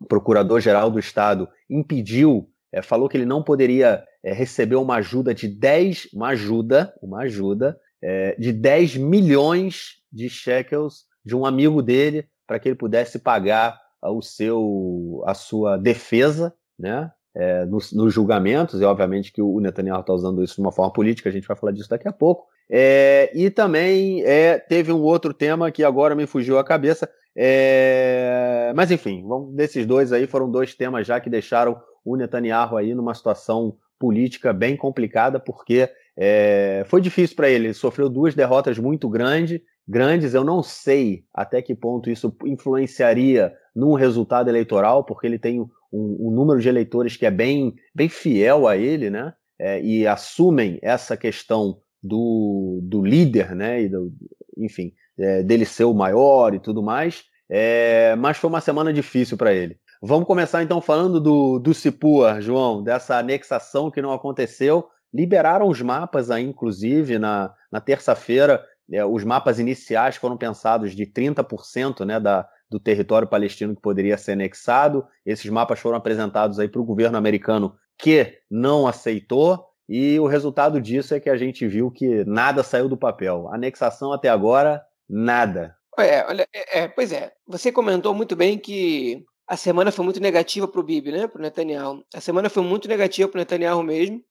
o procurador-geral do Estado, impediu, é, falou que ele não poderia é, receber uma ajuda de 10, uma ajuda, uma ajuda é, de 10 milhões de shekels de um amigo dele para que ele pudesse pagar o seu, a sua defesa, né? é, nos, nos, julgamentos, e obviamente que o Netanyahu está usando isso de uma forma política, a gente vai falar disso daqui a pouco. É, e também é, teve um outro tema que agora me fugiu a cabeça, é, mas enfim, vamos, desses dois aí foram dois temas já que deixaram o Netanyahu aí numa situação política bem complicada, porque é, foi difícil para ele, ele sofreu duas derrotas muito grandes, grandes. Eu não sei até que ponto isso influenciaria num resultado eleitoral, porque ele tem um, um número de eleitores que é bem, bem fiel a ele, né? É, e assumem essa questão do, do líder, né? E do, enfim, é, dele ser o maior e tudo mais. É, mas foi uma semana difícil para ele. Vamos começar então falando do, do Cipua, João, dessa anexação que não aconteceu. Liberaram os mapas aí, inclusive, na, na terça-feira. É, os mapas iniciais foram pensados de 30% né, da, do território palestino que poderia ser anexado. Esses mapas foram apresentados aí para o governo americano que não aceitou. E o resultado disso é que a gente viu que nada saiu do papel. Anexação até agora, nada. É, olha, é, pois é. Você comentou muito bem que a semana foi muito negativa para o Bibi, né? Para o Netanyahu. A semana foi muito negativa para o Netanyahu mesmo.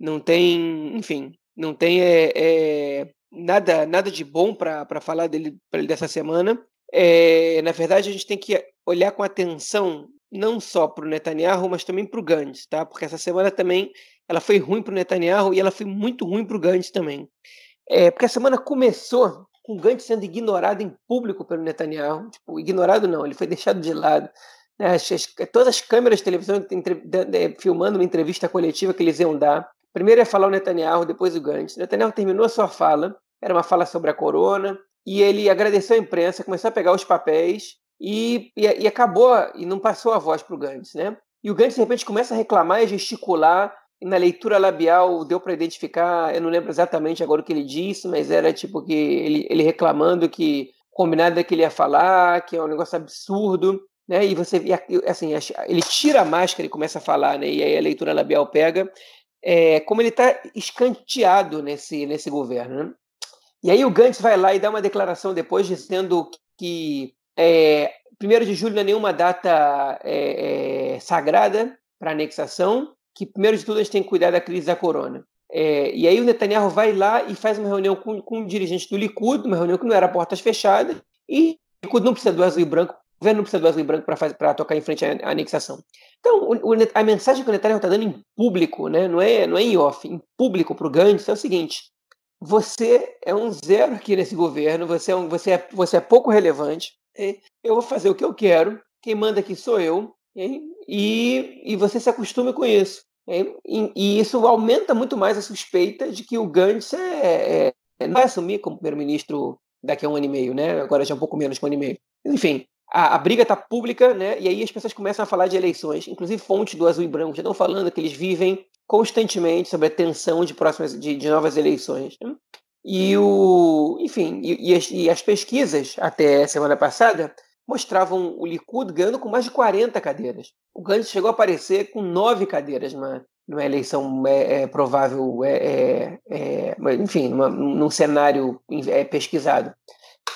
Não tem, enfim, não tem é, é, nada, nada de bom para falar dele, ele dessa semana. É, na verdade, a gente tem que olhar com atenção não só para o Netanyahu, mas também para o Gantz, tá? Porque essa semana também ela foi ruim para o Netanyahu e ela foi muito ruim para o Gantz também. É, porque a semana começou com o Gantz sendo ignorado em público pelo Netanyahu. Tipo, ignorado não, ele foi [LAUGHS] deixado de lado. Né? As, as, todas as câmeras de televisão entre, de, de, filmando uma entrevista coletiva que eles iam dar. Primeiro ia falar o Netanyahu, depois o Gantz. O Netanyahu terminou a sua fala, era uma fala sobre a corona, e ele agradeceu a imprensa, começou a pegar os papéis e, e, e acabou, e não passou a voz para o Gantz, né? E o Gantz, de repente, começa a reclamar e gesticular, e na leitura labial deu para identificar, eu não lembro exatamente agora o que ele disse, mas era tipo que ele, ele reclamando que combinado é que ele ia falar, que é um negócio absurdo, né? E você, assim, ele tira a máscara e começa a falar, né? E aí a leitura labial pega, é, como ele está escanteado nesse, nesse governo, né? E aí o Gantz vai lá e dá uma declaração depois dizendo que é, 1 de julho não é nenhuma data é, é, sagrada para anexação, que primeiro de tudo a gente tem que cuidar da crise da corona. É, e aí o Netanyahu vai lá e faz uma reunião com, com um dirigente do Likud, uma reunião que não era portas fechadas, e o Likud não precisa do azul e branco, governo não precisa do e branco para tocar em frente à, anexação. Então, o, o, a mensagem que o Netanyahu está dando em público, né, não, é, não é em off, em público para o Gantz, é o seguinte, você é um zero aqui nesse governo, você é, um, você é, você é pouco relevante, eu vou fazer o que eu quero, quem manda aqui sou eu, e, e você se acostume com isso. E, e, isso aumenta muito mais a suspeita de que o Gantz é, é, é não vai assumir como primeiro-ministro daqui a um ano e meio, né? agora já é um pouco menos que um ano e meio. Enfim, a, a briga está pública, né? e aí as pessoas começam a falar de eleições, inclusive fontes do Azul e Branco já estão falando que eles vivem constantemente sobre a tensão de próximas de, de novas eleições. Né? E o, enfim, e, e, as, e, as, pesquisas até semana passada mostravam o Likud ganhando com mais de 40 cadeiras. O Gantz chegou a aparecer com nove cadeiras numa, numa eleição é, é provável, é, é, é enfim, numa, num cenário é, pesquisado.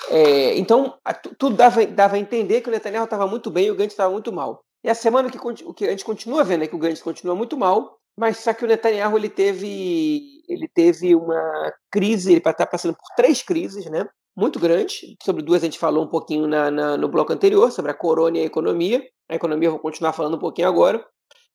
É, então, tudo dava, dava a entender que o Netanyahu estava muito bem e o Gantz estava muito mal. E a semana que, o que a gente continua vendo é que o Gantz continua muito mal, mas só que o Netanyahu ele teve, ele teve uma crise, ele está passando por três crises, né? Muito grandes. Sobre duas a gente falou um pouquinho na, na, no bloco anterior, sobre a corona e a economia. A economia eu vou continuar falando um pouquinho agora,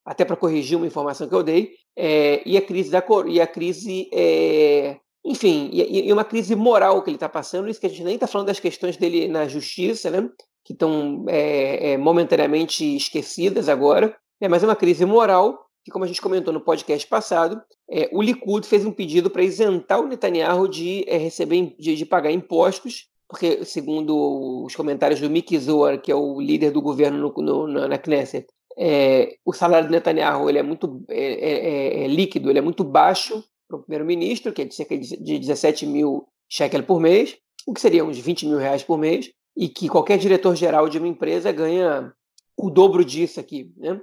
até para corrigir uma informação que eu dei. É, e a crise da e a crise é, enfim, e, e, uma crise moral que ele está passando, isso que a gente nem está falando das questões dele na justiça, né? que estão é, é, momentaneamente esquecidas agora, né? mas é uma crise moral que, como a gente comentou no podcast passado, é, o Likud fez um pedido para isentar o Netanyahu de é, receber, de, de, pagar impostos, porque, segundo os comentários do Miki Zohar, que é o líder do governo no, no, na Knesset, é, o salário do Netanyahu ele é muito é líquido, ele é muito baixo para o primeiro-ministro, que é de cerca de 17 mil shekel por mês, o que seria uns 20 mil reais por mês, e que qualquer diretor-geral de uma empresa ganha o dobro disso aqui. Né?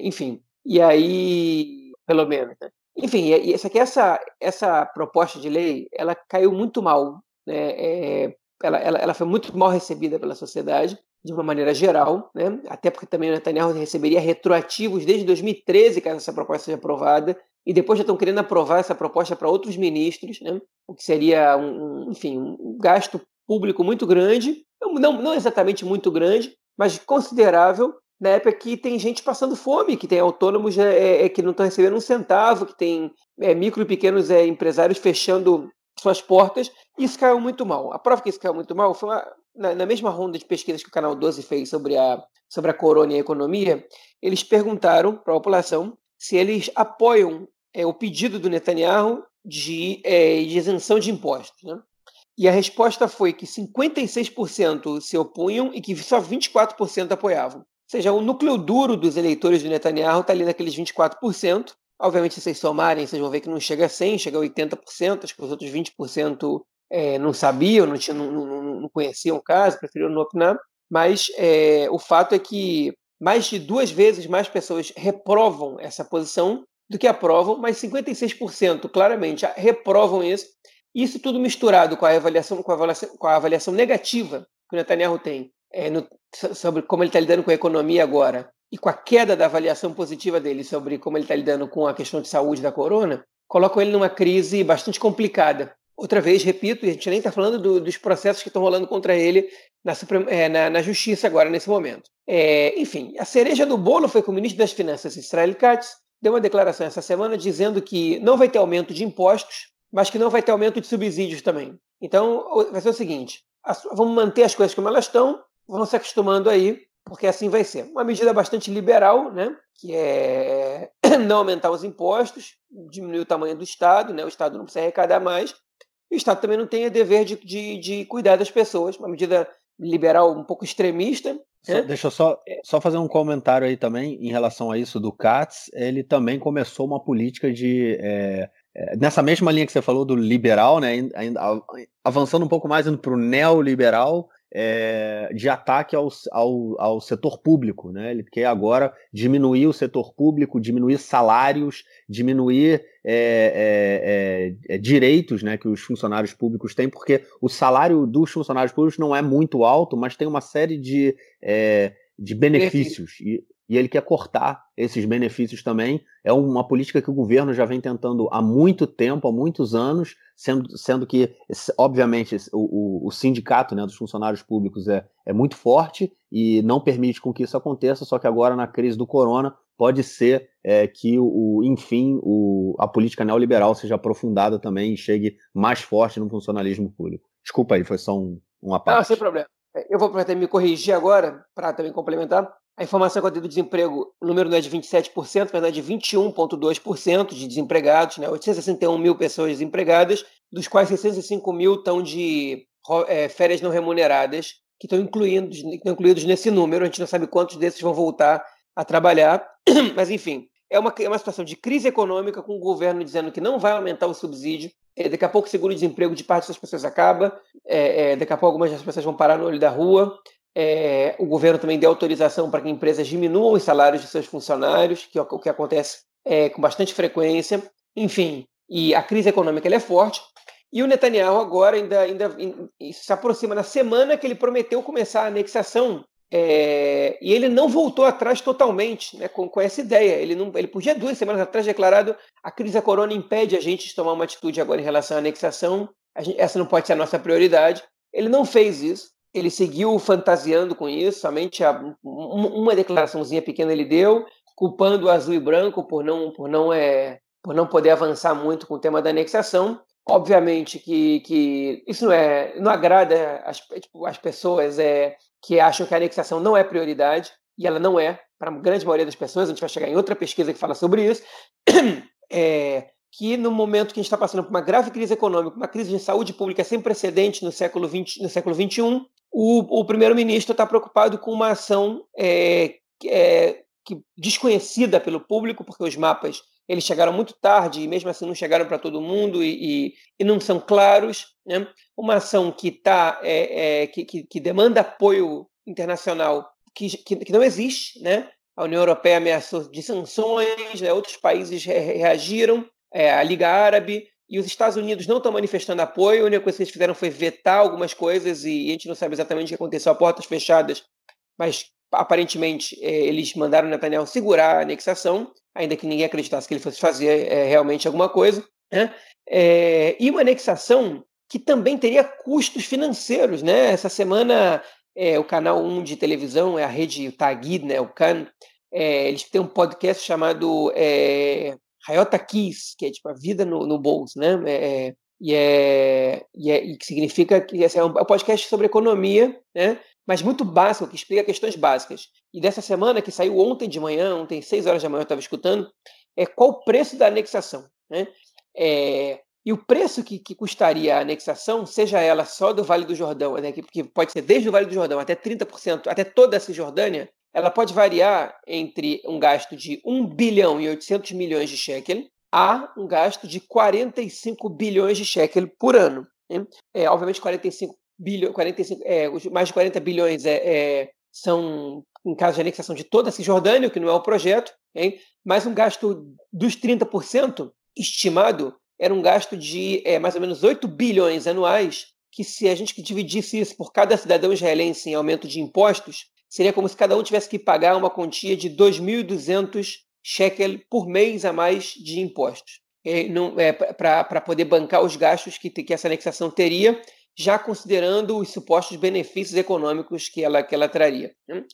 enfim, e aí, pelo menos. Né? Enfim, e essa, essa, essa proposta de lei, ela caiu muito mal. Né? É, ela, ela, ela foi muito mal recebida pela sociedade, de uma maneira geral, né? até porque também o Netanyahu receberia retroativos desde 2013, caso essa proposta seja aprovada, e depois já estão querendo aprovar essa proposta para outros ministros, né? o que seria, um, enfim, um gasto público muito grande, não, não exatamente muito grande, mas considerável, na época que tem gente passando fome, que tem autônomos é, é, que não estão recebendo um centavo, que tem é, micro e pequenos é, empresários fechando suas portas, isso caiu muito mal. A prova que isso caiu muito mal foi uma, na, na, mesma ronda de pesquisas que o Canal 12 fez sobre a, sobre a corona e a economia, eles perguntaram para a população se eles apoiam é, o pedido do Netanyahu de, é, de isenção de impostos. Né? E a resposta foi que 56% se opunham e que só 24% apoiavam seja, o núcleo duro dos eleitores de Netanyahu está ali naqueles 24%. Obviamente, se vocês somarem, vocês vão ver que não chega a 100%, chega a 80%, acho que os outros 20% é, não sabiam, não, tinham, não, não, não, conheciam o caso, preferiram não opinar. Mas é, o fato é que mais de duas vezes mais pessoas reprovam essa posição do que aprovam, mas 56% claramente reprovam isso. Isso tudo misturado com a avaliação, com a avaliação, com a avaliação negativa que o Netanyahu tem é, no, sobre como ele está lidando com a economia agora e com a queda da avaliação positiva dele sobre como ele está lidando com a questão de saúde da corona, colocam ele numa crise bastante complicada. Outra vez, repito, a gente nem está falando do, dos processos que estão rolando contra ele na, é, na, na, justiça agora, nesse momento. É, enfim, a cereja do bolo foi com o ministro das Finanças, Israel Katz, deu uma declaração essa semana dizendo que não vai ter aumento de impostos, mas que não vai ter aumento de subsídios também. Então, vai ser o seguinte: vamos manter as coisas como elas estão, vamos se acostumando aí, porque assim vai ser. Uma medida bastante liberal, né? que é [CLEARS THROAT] não aumentar os impostos, diminuir o tamanho do Estado, né? o Estado não precisa arrecadar mais, e o Estado também não tem o dever de, de, de cuidar das pessoas, uma medida liberal um pouco extremista. Só, né? Deixa eu só, só fazer um comentário aí também em relação a isso do Katz. Ele também começou uma política de. É, é, nessa mesma linha que você falou do liberal, né, ainda, avançando um pouco mais indo para o neoliberal, é, de ataque ao, ao, ao, setor público. Né? Ele quer agora diminuir o setor público, diminuir salários, diminuir é, é, é, direitos né, que os funcionários públicos têm, porque o salário dos funcionários públicos não é muito alto, mas tem uma série de, é, de benefícios. E, e ele quer cortar esses benefícios também. É uma política que o governo já vem tentando há muito tempo, há muitos anos, sendo, sendo que, obviamente, o, o, o sindicato né, dos funcionários públicos é, é muito forte e não permite com que isso aconteça, só que agora, na crise do corona, pode ser é, que, o, enfim, o, a política neoliberal seja aprofundada também e chegue mais forte no funcionalismo público. Desculpa aí, foi só um, uma parte. Não, sem problema. Eu vou até me corrigir agora, para também complementar. A informação quanto do desemprego, o número não é de 27%, mas é de 21,2% de desempregados, né? 861 mil pessoas desempregadas, dos quais 605 mil estão de é, férias não remuneradas, que estão incluídos, estão incluídos nesse número. A gente não sabe quantos desses vão voltar a trabalhar, [CLEARS THROAT] mas enfim, é uma, é uma situação de crise econômica, com o governo dizendo que não vai aumentar o subsídio. É, daqui a pouco o seguro-desemprego de parte das pessoas acaba, é, é, daqui a pouco algumas das pessoas vão parar no olho da rua. É, o governo também deu autorização para que empresas diminuam os salários de seus funcionários, que é o que acontece é, com bastante frequência. Enfim, e a crise econômica é forte. E o Netanyahu agora ainda, ainda se aproxima na semana que ele prometeu começar a anexação é, e ele não voltou atrás totalmente né, com, com, essa ideia. Ele, não, ele podia, duas semanas atrás, declarado a crise da corona impede a gente de tomar uma atitude agora em relação à anexação. Gente, essa não pode ser a nossa prioridade. Ele não fez isso ele seguiu fantasiando com isso, somente a, uma declaraçãozinha pequena ele deu, culpando o azul e branco por não, por não, é, por não poder avançar muito com o tema da anexação. Obviamente que, que isso não, é, não agrada as, tipo, as pessoas é, que acham que a anexação não é prioridade, e ela não é, para a grande maioria das pessoas, a gente vai chegar em outra pesquisa que fala sobre isso. É, [CLEARS THROAT] que no momento que a gente está passando por uma grave crise econômica, uma crise de saúde pública sem precedentes no século no século XXI, o, o primeiro-ministro está preocupado com uma ação é, é, que, desconhecida pelo público, porque os mapas eles chegaram muito tarde e mesmo assim não chegaram para todo mundo e, e, e, não são claros. Né? Uma ação que, tá, é, é, que, que, que, demanda apoio internacional que, que, que não existe. Né? A União Europeia ameaçou de sanções, né? outros países reagiram é, a Liga Árabe, e os Estados Unidos não estão manifestando apoio, a única coisa que eles fizeram foi vetar algumas coisas, e a gente não sabe exatamente o que aconteceu a portas fechadas, mas aparentemente é, eles mandaram Netanyahu segurar a anexação, ainda que ninguém acreditasse que ele fosse fazer é, realmente alguma coisa. Né? É, e uma anexação que também teria custos financeiros. Né? Essa semana, é, o canal 1 de televisão, é a rede Tagid, né, o Can, é, eles têm um podcast chamado é, Hayota Keys, que é tipo a vida no, no bolso, né? É, e, é, e, é, e que significa que esse é um podcast sobre economia, né? mas muito básico, que explica questões básicas. E dessa semana, que saiu ontem de manhã, ontem, 6 horas da manhã, eu estava escutando, é qual o preço da anexação. Né? É, e o preço que, que, custaria a anexação, seja ela só do Vale do Jordão, né, que, que pode ser desde o Vale do Jordão até 30%, até toda a Cisjordânia, ela pode variar entre um gasto de 1 bilhão e 800 milhões de shekel a um gasto de 45 bilhões de shekel por ano. Né? É, obviamente, 45 bilhões, 45, é, mais de 40 bilhões é, é, são em caso de anexação de toda a Cisjordânia, o que não é o projeto, hein? mas um gasto dos 30% estimado era um gasto de é, mais ou menos 8 bilhões anuais, que se a gente dividisse isso por cada cidadão israelense em aumento de impostos, seria como se cada um tivesse que pagar uma quantia de 2.200 shekel por mês a mais de impostos. É, para poder bancar os gastos que, que essa anexação teria, já considerando os supostos benefícios econômicos que ela, que ela traria. Né?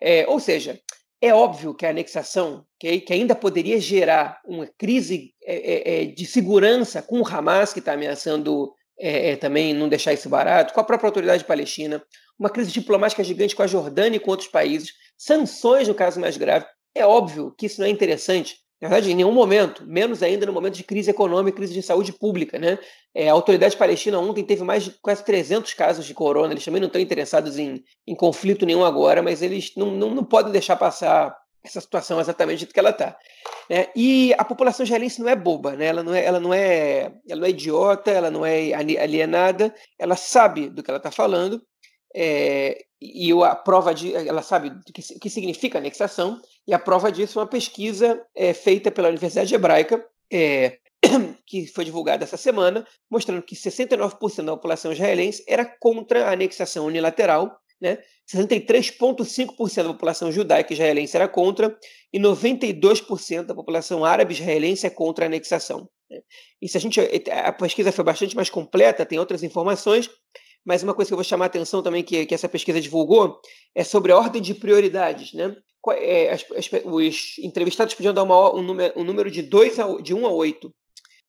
É, ou seja, É óbvio que a anexação, que, que ainda poderia gerar uma crise é, é, de segurança com o Hamas, que está ameaçando é, também não deixar isso barato, com a própria autoridade palestina, uma crise diplomática gigante com a Jordânia e com outros países, sanções no caso mais grave. É óbvio que isso não é interessante. Na verdade, em nenhum momento, menos ainda no momento de crise econômica, crise de saúde pública. Né? É, a autoridade palestina ontem teve mais de quase 300 casos de corona, eles também não estão interessados em, em conflito nenhum agora, mas eles não, não, não podem deixar passar essa situação exatamente do que ela está. Né? E a população israelense não é boba, né? ela, não é, ela, não é, ela não é idiota, ela não é alienada, ela sabe do que ela está falando, é, e a prova de, ela sabe o que, que, significa anexação, e a prova disso é uma pesquisa é, feita pela Universidade Hebraica, é, [CLEARS THROAT] que foi divulgada essa semana, mostrando que 69% da população israelense era contra a anexação unilateral, né? 63,5% da população judaica israelense era contra, e 92% da população árabe israelense é contra a anexação. Né? E se a gente. A pesquisa foi bastante mais completa, tem outras informações, mas uma coisa que eu vou chamar a atenção também que, que essa pesquisa divulgou é sobre a ordem de prioridades. Né? É, as, as, os entrevistados podiam dar uma, um, número, um número de, dois a, de 1 a 8.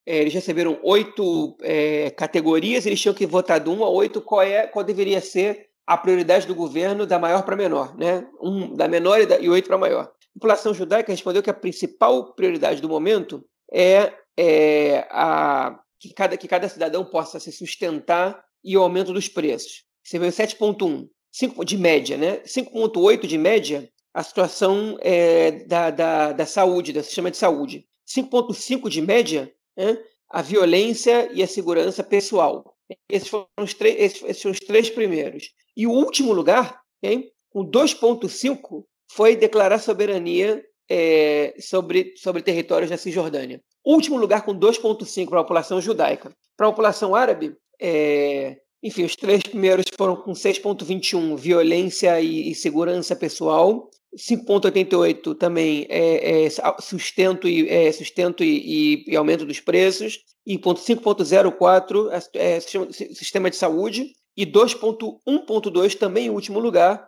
É, eles receberam oito é, categorias, eles tinham que votar de 1 a 8 qual, é, qual deveria ser a prioridade do governo da maior para menor, né? Um, da menor e, da, e oito para maior. A população judaica respondeu que a principal prioridade do momento é, é a, que, cada, que cada cidadão possa se sustentar e o aumento dos preços. Você vê 7,1 de média, né? 5,8 de média a situação é, da, da, da saúde, do sistema de saúde. 5,5 de média né? a violência e a segurança pessoal. Esses foram os, esses, esses foram os três primeiros. E o último lugar, okay? com 2,5, foi declarar soberania é, sobre, sobre territórios da Cisjordânia. Último lugar com 2,5 para a população judaica. Para a população árabe, é, enfim, os três primeiros foram com 6,21, violência e, e, segurança pessoal. 5,88 também é, é, sustento, e, é, sustento e, e, aumento dos preços. E 5,04 é, sistema, de saúde. E 2,1,2 também em último lugar,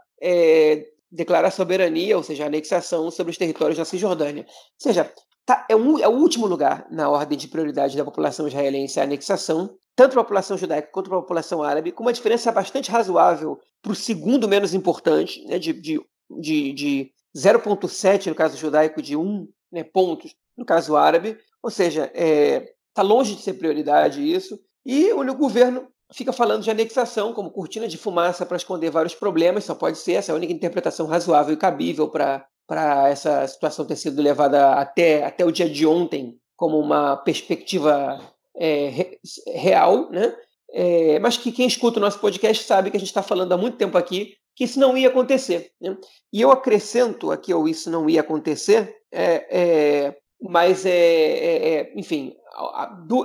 declarar soberania, ou seja, anexação sobre os territórios da Cisjordânia. Ou seja, tá, é, um, é o último lugar na ordem de prioridade da população israelense a anexação, tanto para a população judaica quanto para a população árabe, com uma diferença bastante razoável para o segundo menos importante, né, de, de, de, de 0,7 no caso judaico, de 1 né, pontos no caso árabe. Ou seja, está é, tá longe de ser prioridade isso. E o governo fica falando de anexação como cortina de fumaça para esconder vários problemas, só pode ser essa é a única interpretação razoável e cabível para para essa situação ter sido levada até, até o dia de ontem como uma perspectiva é, re, real, né? É, mas que quem escuta o nosso podcast sabe que a gente está falando há muito tempo aqui que isso não ia acontecer. Né? E eu acrescento aqui ou isso não ia acontecer, é, é mas é, é, é enfim,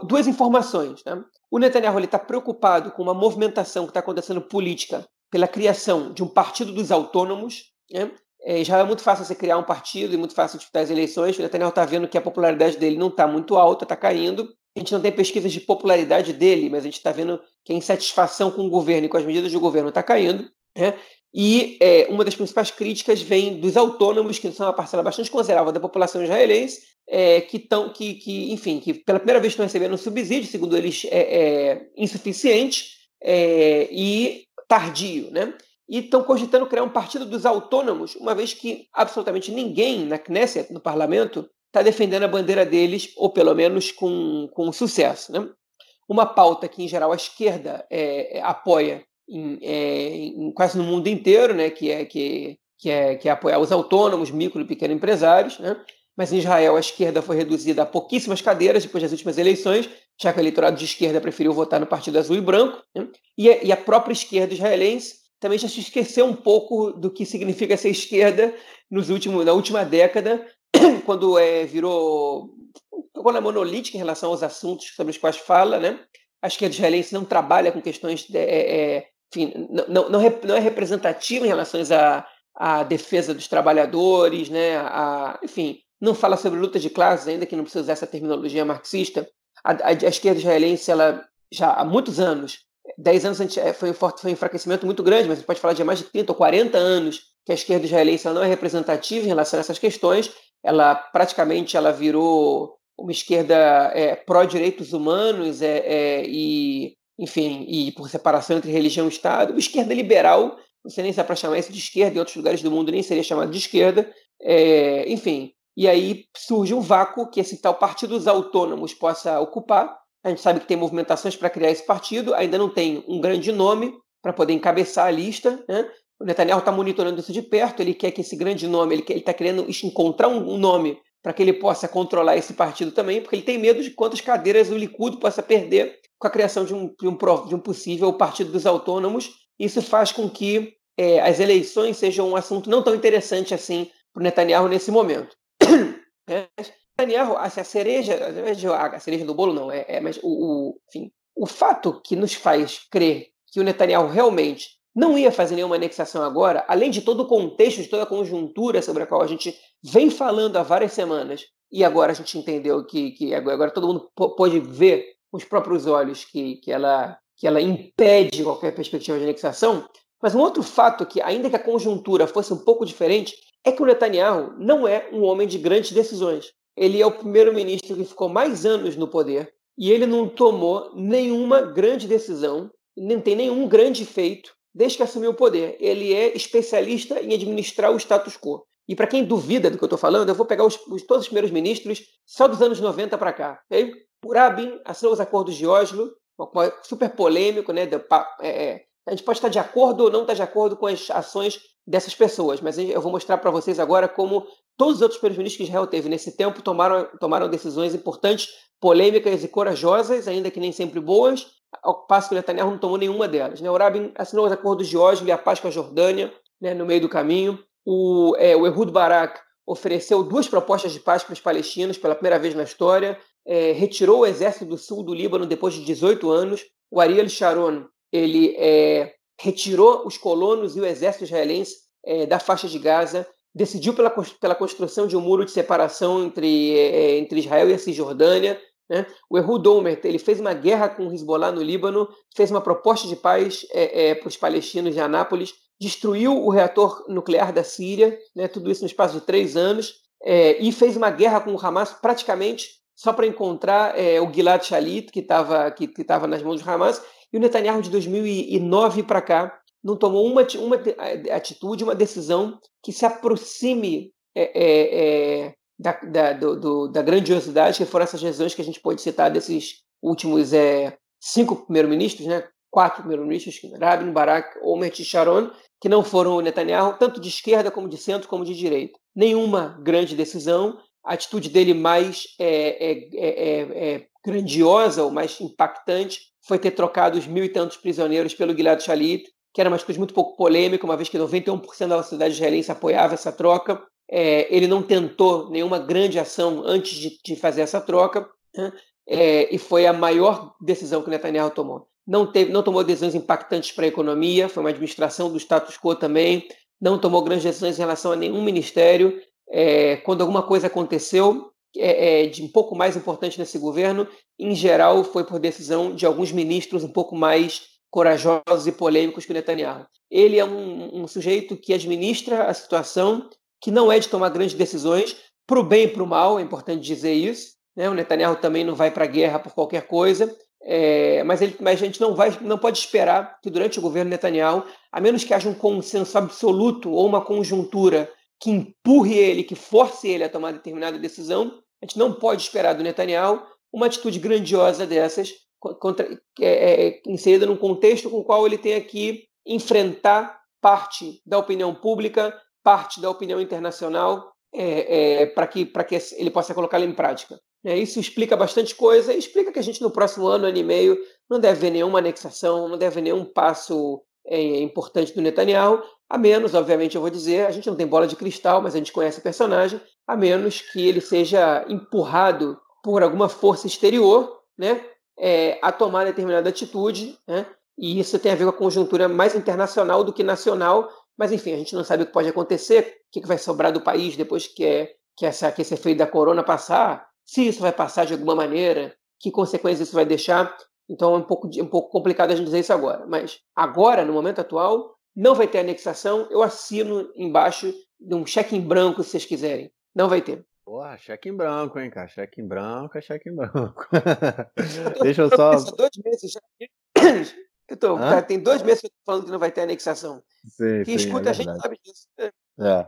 duas informações. Né? O Netanyahu está preocupado com uma movimentação que está acontecendo política pela criação de um partido dos autônomos. Né? É, já é muito fácil você criar um partido e muito fácil disputar as eleições. O Netanyahu está vendo que a popularidade dele não está muito alta, está caindo. A gente não tem pesquisas de popularidade dele, mas a gente está vendo que a insatisfação com o governo e com as medidas do governo está caindo. Né? E é, uma das principais críticas vem dos autônomos, que são uma parcela bastante considerável da população israelense, é, que estão, que, que, enfim, que pela primeira vez estão recebendo um subsídio, segundo eles, é, é insuficiente é, e tardio, né? E estão cogitando criar um partido dos autônomos, uma vez que absolutamente ninguém na Knesset, no parlamento, está defendendo a bandeira deles, ou pelo menos com, com sucesso. Né? Uma pauta que, em geral, a esquerda é, apoia em, é, em, quase no mundo inteiro, né, que, é, que, que, é, que é apoiar os autônomos, micro e pequenos empresários, né, mas em Israel a esquerda foi reduzida a pouquíssimas cadeiras depois das últimas eleições, já que o eleitorado de esquerda preferiu votar no Partido Azul e Branco, né, e, e a própria esquerda israelense também já se esqueceu um pouco do que significa ser esquerda nos últimos, na última década, [CLEARS THROAT] quando é, virou ficou na monolítica em relação aos assuntos sobre os quais fala, né? A esquerda israelense não trabalha com questões de, é, é enfim, não, não, não, é representativa em relação à, à defesa dos trabalhadores, né? A, enfim, não fala sobre luta de classes, ainda que não precisa usar essa terminologia marxista. A, a, a esquerda israelense, ela já há muitos anos 10 anos é, foi um, foi um enfraquecimento muito grande, mas a gente pode falar de mais de 30 ou 40 anos que a esquerda israelense não é representativa em relação a essas questões. Ela praticamente ela virou uma esquerda é, pró-direitos humanos é, é, e, enfim, e por separação entre religião e Estado. Uma esquerda liberal, não sei nem se é para chamar isso de esquerda, em outros lugares do mundo nem seria chamado de esquerda. É, enfim, e aí surge um vácuo que esse tal Partido dos Autônomos possa ocupar. A gente sabe que tem movimentações para criar esse partido, ainda não tem um grande nome para poder encabeçar a lista. Né? O Netanyahu está monitorando isso de perto, ele quer que esse grande nome, ele está querendo encontrar um nome para que ele possa controlar esse partido também, porque ele tem medo de quantas cadeiras o Likud possa perder com a criação de um, de um, de um possível Partido dos Autônomos. Isso faz com que é, as eleições sejam um assunto não tão interessante assim para o Netanyahu nesse momento. [CLEARS THROAT] Netanyahu, a cereja, a cereja do bolo não, é, é mas o, o, enfim, o fato que nos faz crer que o Netanyahu realmente não ia fazer nenhuma anexação agora, além de todo o contexto, de toda a conjuntura sobre a qual a gente vem falando há várias semanas, e agora a gente entendeu que, que agora todo mundo pode ver com os próprios olhos que, que, ela, que ela impede qualquer perspectiva de anexação. Mas um outro fato que, ainda que a conjuntura fosse um pouco diferente, é que o Netanyahu não é um homem de grandes decisões. Ele é o primeiro-ministro que ficou mais anos no poder e ele não tomou nenhuma grande decisão, nem tem nenhum grande feito desde que assumiu o poder. Ele é especialista em administrar o status quo. E para quem duvida do que eu estou falando, eu vou pegar os, os, todos os primeiros ministros só dos anos 90 para cá. Okay? Rabin assinou os acordos de Oslo, super polêmico, né? É, é, a gente pode estar de acordo ou não estar de acordo com as ações dessas pessoas, mas eu vou mostrar para vocês agora como todos os outros primeiros-ministros que Israel teve nesse tempo tomaram, tomaram decisões importantes, polêmicas e corajosas, ainda que nem sempre boas, ao passo que Netanyahu não tomou nenhuma delas. Né? O Rabin assinou os acordos de Oslo e a paz com a Jordânia né, no meio do caminho. O, é, o Ehud Barak ofereceu duas propostas de paz para os palestinos pela primeira vez na história, é, retirou o exército do sul do Líbano depois de 18 anos. O Ariel Sharon ele é, retirou os colonos e o exército israelense é, da faixa de Gaza, decidiu pela, pela construção de um muro de separação entre, é, entre Israel e a Cisjordânia, né? O Ehud Olmert ele fez uma guerra com o Hezbollah no Líbano, fez uma proposta de paz é, é, para os palestinos de Anápolis, destruiu o reator nuclear da Síria, né? tudo isso no espaço de três anos, é, e fez uma guerra com o Hamas praticamente só para encontrar é, o Gilad Shalit, que estava que, que nas mãos do Hamas, e o Netanyahu de 2009 para cá não tomou uma, uma atitude, uma decisão que se aproxime é, é, é da, da, do, da grandiosidade que foram essas decisões que a gente pode citar desses últimos é, cinco primeiros-ministros, né? quatro primeiros-ministros, Rabin, Barak, Olmert e Sharon, que não foram o Netanyahu, tanto de esquerda como de centro como de direita. Nenhuma grande decisão, a atitude dele mais é, é, é, é grandiosa ou mais impactante foi ter trocado os mil e tantos prisioneiros pelo Gilad Shalit, que era uma atitude muito pouco polêmica, uma vez que 91% da sociedade israelense apoiava essa troca. É, ele não tentou nenhuma grande ação antes de, de fazer essa troca, né? é, e foi a maior decisão que Netanyahu tomou. Não, teve, não tomou decisões impactantes para a economia, foi uma administração do status quo também, não tomou grandes decisões em relação a nenhum ministério. É, quando alguma coisa aconteceu é, é, de um pouco mais importante nesse governo, em geral foi por decisão de alguns ministros um pouco mais corajosos e polêmicos que o Netanyahu. Ele é um, um sujeito que administra a situação que não é de tomar grandes decisões, para o bem e para o mal, é importante dizer isso. Né? O Netanyahu também não vai para a guerra por qualquer coisa, é, mas, ele, mas a gente não, vai, não pode esperar que durante o governo Netanyahu, a menos que haja um consenso absoluto ou uma conjuntura que empurre ele, que force ele a tomar determinada decisão, a gente não pode esperar do Netanyahu uma atitude grandiosa dessas, contra, é, é, inserida num contexto com o qual ele tenha que enfrentar parte da opinião pública, parte da opinião internacional é, é, para que, que ele possa colocá-la em prática. É, isso explica bastante coisa e explica que a gente no próximo ano, ano e meio, não deve ver nenhuma anexação, não deve ver nenhum passo é, importante do Netanyahu, a menos, obviamente, eu vou dizer, a gente não tem bola de cristal, mas a gente conhece o personagem, a menos que ele seja empurrado por alguma força exterior né, é, a tomar determinada atitude, né, e isso tem a ver com a conjuntura mais internacional do que nacional, mas, enfim, a gente não sabe o que pode acontecer, o que vai sobrar do país depois que, é, que, essa, que esse efeito da corona passar, se isso vai passar de alguma maneira, que consequências isso vai deixar. Então é um pouco, um pouco complicado a gente dizer isso agora. Mas agora, no momento atual, não vai ter anexação. Eu assino embaixo de um cheque em branco, se vocês quiserem. Não vai ter. Porra, cheque em branco, hein, cara? Cheque em branco é cheque em branco. [LAUGHS] Deixa eu só. Dois meses já. [COUGHS] Eu tô, cara, tem dois meses que eu tô falando que não vai ter anexação. Sim, Quem sim, escuta é a gente sabe disso. É,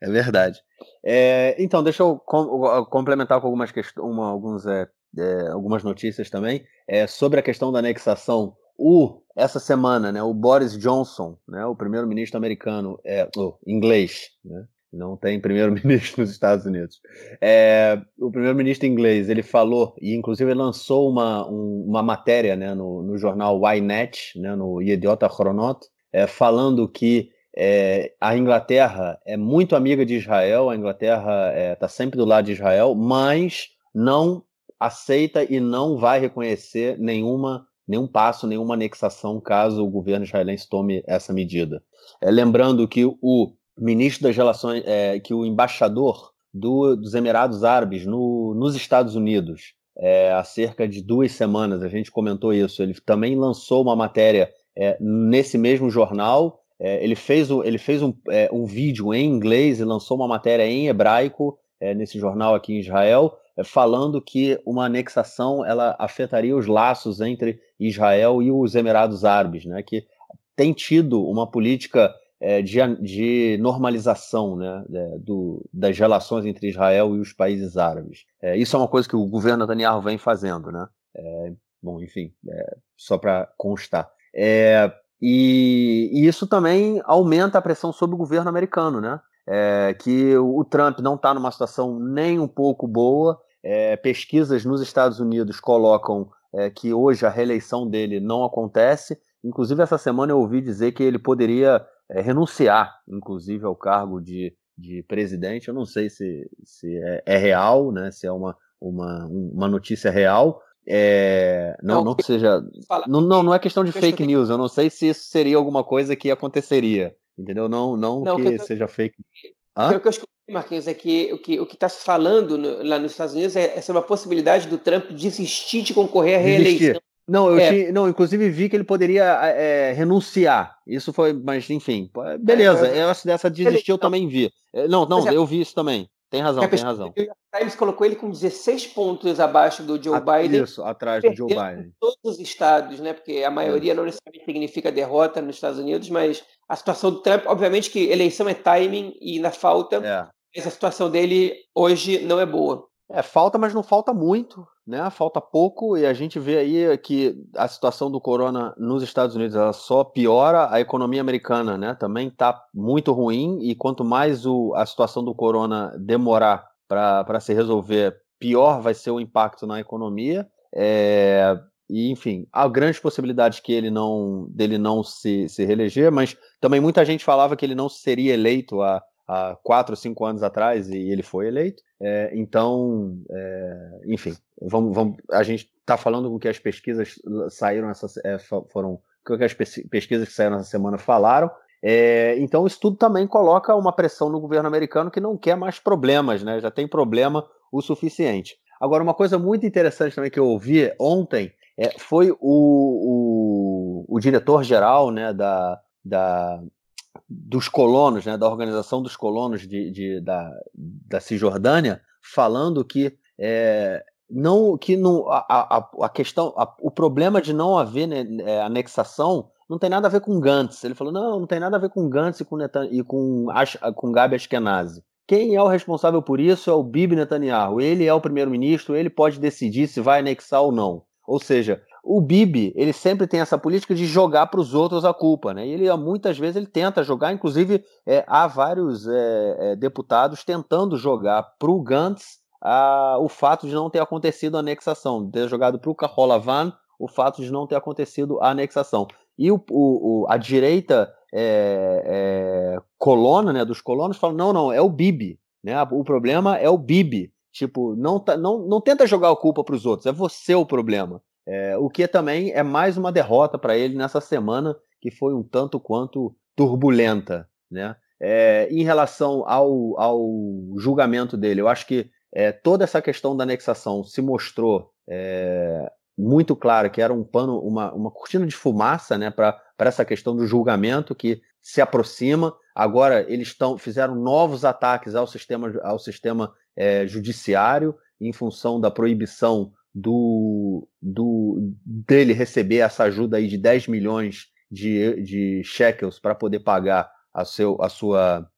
é verdade. É, então, deixa eu com, complementar com algumas, uma, alguns, é, é, algumas notícias também. É, sobre a questão da anexação, o, essa semana, né, o Boris Johnson, né, o primeiro-ministro americano, é, oh, inglês, né, não tem primeiro-ministro nos Estados Unidos. É, o primeiro-ministro inglês ele falou e inclusive lançou uma, um, uma matéria né, no, no jornal Ynet, né, no Idiota Chronot, é, falando que é, a Inglaterra é muito amiga de Israel, a Inglaterra está é, sempre do lado de Israel, mas não aceita e não vai reconhecer nenhuma nenhum passo, nenhuma anexação caso o governo israelense tome essa medida. É, lembrando que o ministro das Relações, é, que o embaixador do, dos Emirados Árabes no, nos Estados Unidos, é, há cerca de duas semanas, a gente comentou isso, ele também lançou uma matéria é, nesse mesmo jornal. É, ele fez, um, ele fez um, é, um vídeo em inglês e lançou uma matéria em hebraico é, nesse jornal aqui em Israel, falando que uma anexação ela afetaria os laços entre Israel e os Emirados Árabes, né, que tem tido uma política é, de, de, normalização né, do, das relações entre Israel e os países árabes. É, isso é uma coisa que o governo Netanyahu vem fazendo. Né? É, bom, enfim, só para constar. E, e, isso também aumenta a pressão sobre o governo americano, né? que o Trump não está numa situação nem um pouco boa. Pesquisas nos Estados Unidos colocam que hoje a reeleição dele não acontece. Inclusive, essa semana eu ouvi dizer que ele poderia é, renunciar, inclusive, ao cargo de, de presidente. Eu não sei se, se é, é real, né? Se é uma, uma, uma notícia real. É, não, não, não que seja. Não, não, não é questão de fake news. Eu não sei se isso seria alguma coisa que aconteceria. Entendeu? Não, não, não que, que seja fake news. O que eu Marquinhos, é que o que o está se falando no, lá nos Estados Unidos é, é sobre a possibilidade do Trump desistir de concorrer à reeleição. Não, eu é. tinha, não, inclusive vi que ele poderia é, renunciar. Isso foi, mas enfim, beleza. É, essa dessa desistir eu também vi. É, não, não, é eu vi isso também. Tem razão, tem razão. Times colocou ele com 16 pontos abaixo do Joe Biden. Isso, atrás do Joe Biden. Todos os estados, né? Porque a maioria não necessariamente significa derrota nos Estados Unidos, mas a situação do Trump, obviamente que eleição é timing e ainda falta. É. Mas a situação dele hoje não é boa. É, falta, mas não falta muito, né? Falta pouco e a gente vê aí que a situação do corona nos Estados Unidos ela só piora, a economia americana, né? Também está muito ruim e quanto mais o, a situação do corona demorar para se resolver, pior vai ser o impacto na economia. É, e enfim, há grandes possibilidades que ele não dele não se, se reeleger, mas também muita gente falava que ele não seria eleito a há quatro, cinco anos atrás e ele foi eleito. É, então, é, enfim, vamos, vamos, a gente está falando com que as pesquisas saíram essa, é, foram o que as pesquisas que saíram essa semana falaram. É, então, isso tudo também coloca uma pressão no governo americano que não quer mais problemas, né? Já tem problema o suficiente. Agora, uma coisa muito interessante também que eu ouvi ontem é, foi o, o, o diretor-geral né, da, da dos colonos, né, da organização dos colonos de, de da, da Cisjordânia, falando que é, não que não, a, a, a questão, a, o problema de não haver né, é, anexação não tem nada a ver com Gantz. Ele falou, não, não tem nada a ver com Gantz e com, Netan e com, com Gabi Ashkenazi. Quem é o responsável por isso é o Bibi Netanyahu. Ele é o primeiro-ministro, ele pode decidir se vai anexar ou não. Ou seja, o Bibi, ele sempre tem essa política de jogar para os outros a culpa, né? E ele muitas vezes ele tenta jogar, inclusive é, há vários é, é, deputados tentando jogar para o Gantz a, o fato de não ter acontecido a anexação, ter jogado para o Kaholavan o fato de não ter acontecido a anexação. E o, o, a direita é, é, colona, né, dos colonos, fala: não, não, é o Bibi. Né? O problema é o Bibi. Tipo, não, tá, não, não tenta jogar a culpa para os outros, é você o problema. É, o que também é mais uma derrota para ele nessa semana, que foi um tanto quanto turbulenta. Né? É, em relação ao, ao julgamento dele, eu acho que é, toda essa questão da anexação se mostrou é, muito clara que era um pano, uma, uma cortina de fumaça né, para essa questão do julgamento que se aproxima. Agora eles tão, fizeram novos ataques ao sistema, ao sistema é, judiciário em função da proibição do, do dele receber essa ajuda aí de 10 milhões de, de shekels para poder pagar a, seu, a sua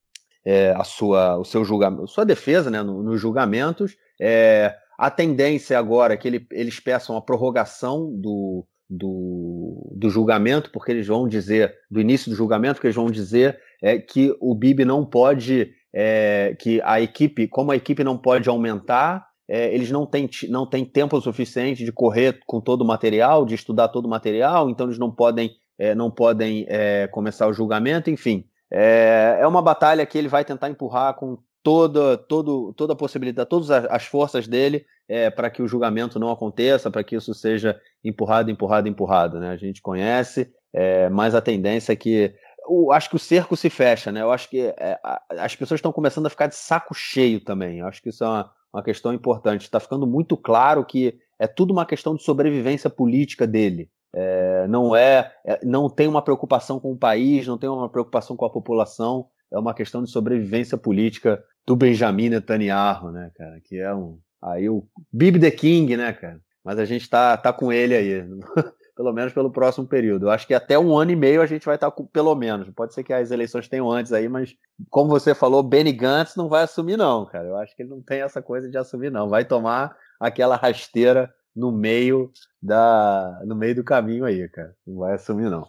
é, a sua o seu julgamento, sua defesa né, no, nos julgamentos. É, a tendência agora é que ele, eles peçam a prorrogação do, do, do, julgamento, porque eles vão dizer, do início do julgamento, porque eles vão dizer é, que o BIB não pode, é, que a equipe, como a equipe não pode aumentar, é, eles não têm, não têm tempo suficiente de correr com todo o material, de estudar todo o material, então eles não podem, é, não podem é, começar o julgamento, enfim. É, é uma batalha que ele vai tentar empurrar com toda, todo, toda a possibilidade, todas as forças dele é, para que o julgamento não aconteça, para que isso seja empurrado, empurrado, empurrado. Né? A gente conhece, é, mas a tendência é que. Eu acho que o cerco se fecha, né? Eu acho que é, as pessoas estão começando a ficar de saco cheio também. Eu acho que isso é uma, uma questão importante. Está ficando muito claro que é tudo uma questão de sobrevivência política dele. É, não é, é, não tem uma preocupação com o país, não tem uma preocupação com a população. É uma questão de sobrevivência política do Benjamin Netanyahu, né, cara? Que é um. Aí o Bibi the King, né, cara? Mas a gente tá, tá com ele aí, [LAUGHS] pelo menos pelo próximo período. Eu acho que até um ano e meio a gente vai estar com, pelo menos. Pode ser que as eleições tenham antes aí, mas como você falou, Benny Gantz não vai assumir, não, cara. Eu acho que ele não tem essa coisa de assumir, não. Vai tomar aquela rasteira no meio da no meio do caminho aí, cara. Não vai assumir, não.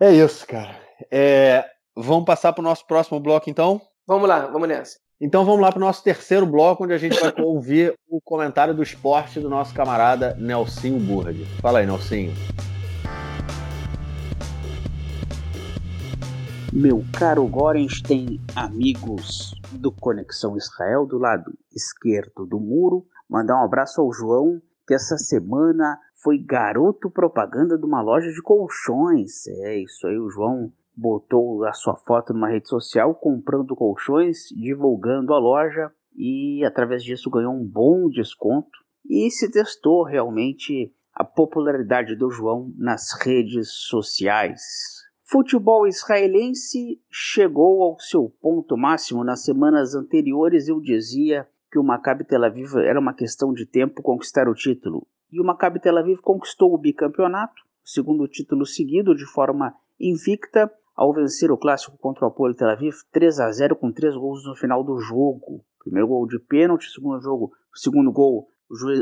É isso, cara. É, vamos passar para o nosso próximo bloco, então? Vamos lá, vamos nessa. Então vamos lá para o nosso terceiro bloco, onde a gente vai ouvir o comentário do esporte do nosso camarada Nelsinho Burg. Fala aí, Nelsinho. Meu caro Gorenstein, amigos do Conexão Israel, do lado esquerdo do muro, mandar um abraço ao João, que essa semana foi garoto propaganda de uma loja de colchões. É isso aí, o João botou a sua foto numa rede social comprando colchões, divulgando a loja e através disso ganhou um bom desconto e se testou realmente a popularidade do João nas redes sociais. Futebol israelense chegou ao seu ponto máximo nas semanas anteriores. Eu dizia que o Maccabi Tel Aviv era uma questão de tempo conquistar o título. E o Maccabi Tel Aviv conquistou o bicampeonato, segundo título seguido de forma invicta, ao vencer o clássico contra o Apolo Tel Aviv 3 a 0 com três gols no final do jogo. Primeiro gol de pênalti, segundo jogo, segundo gol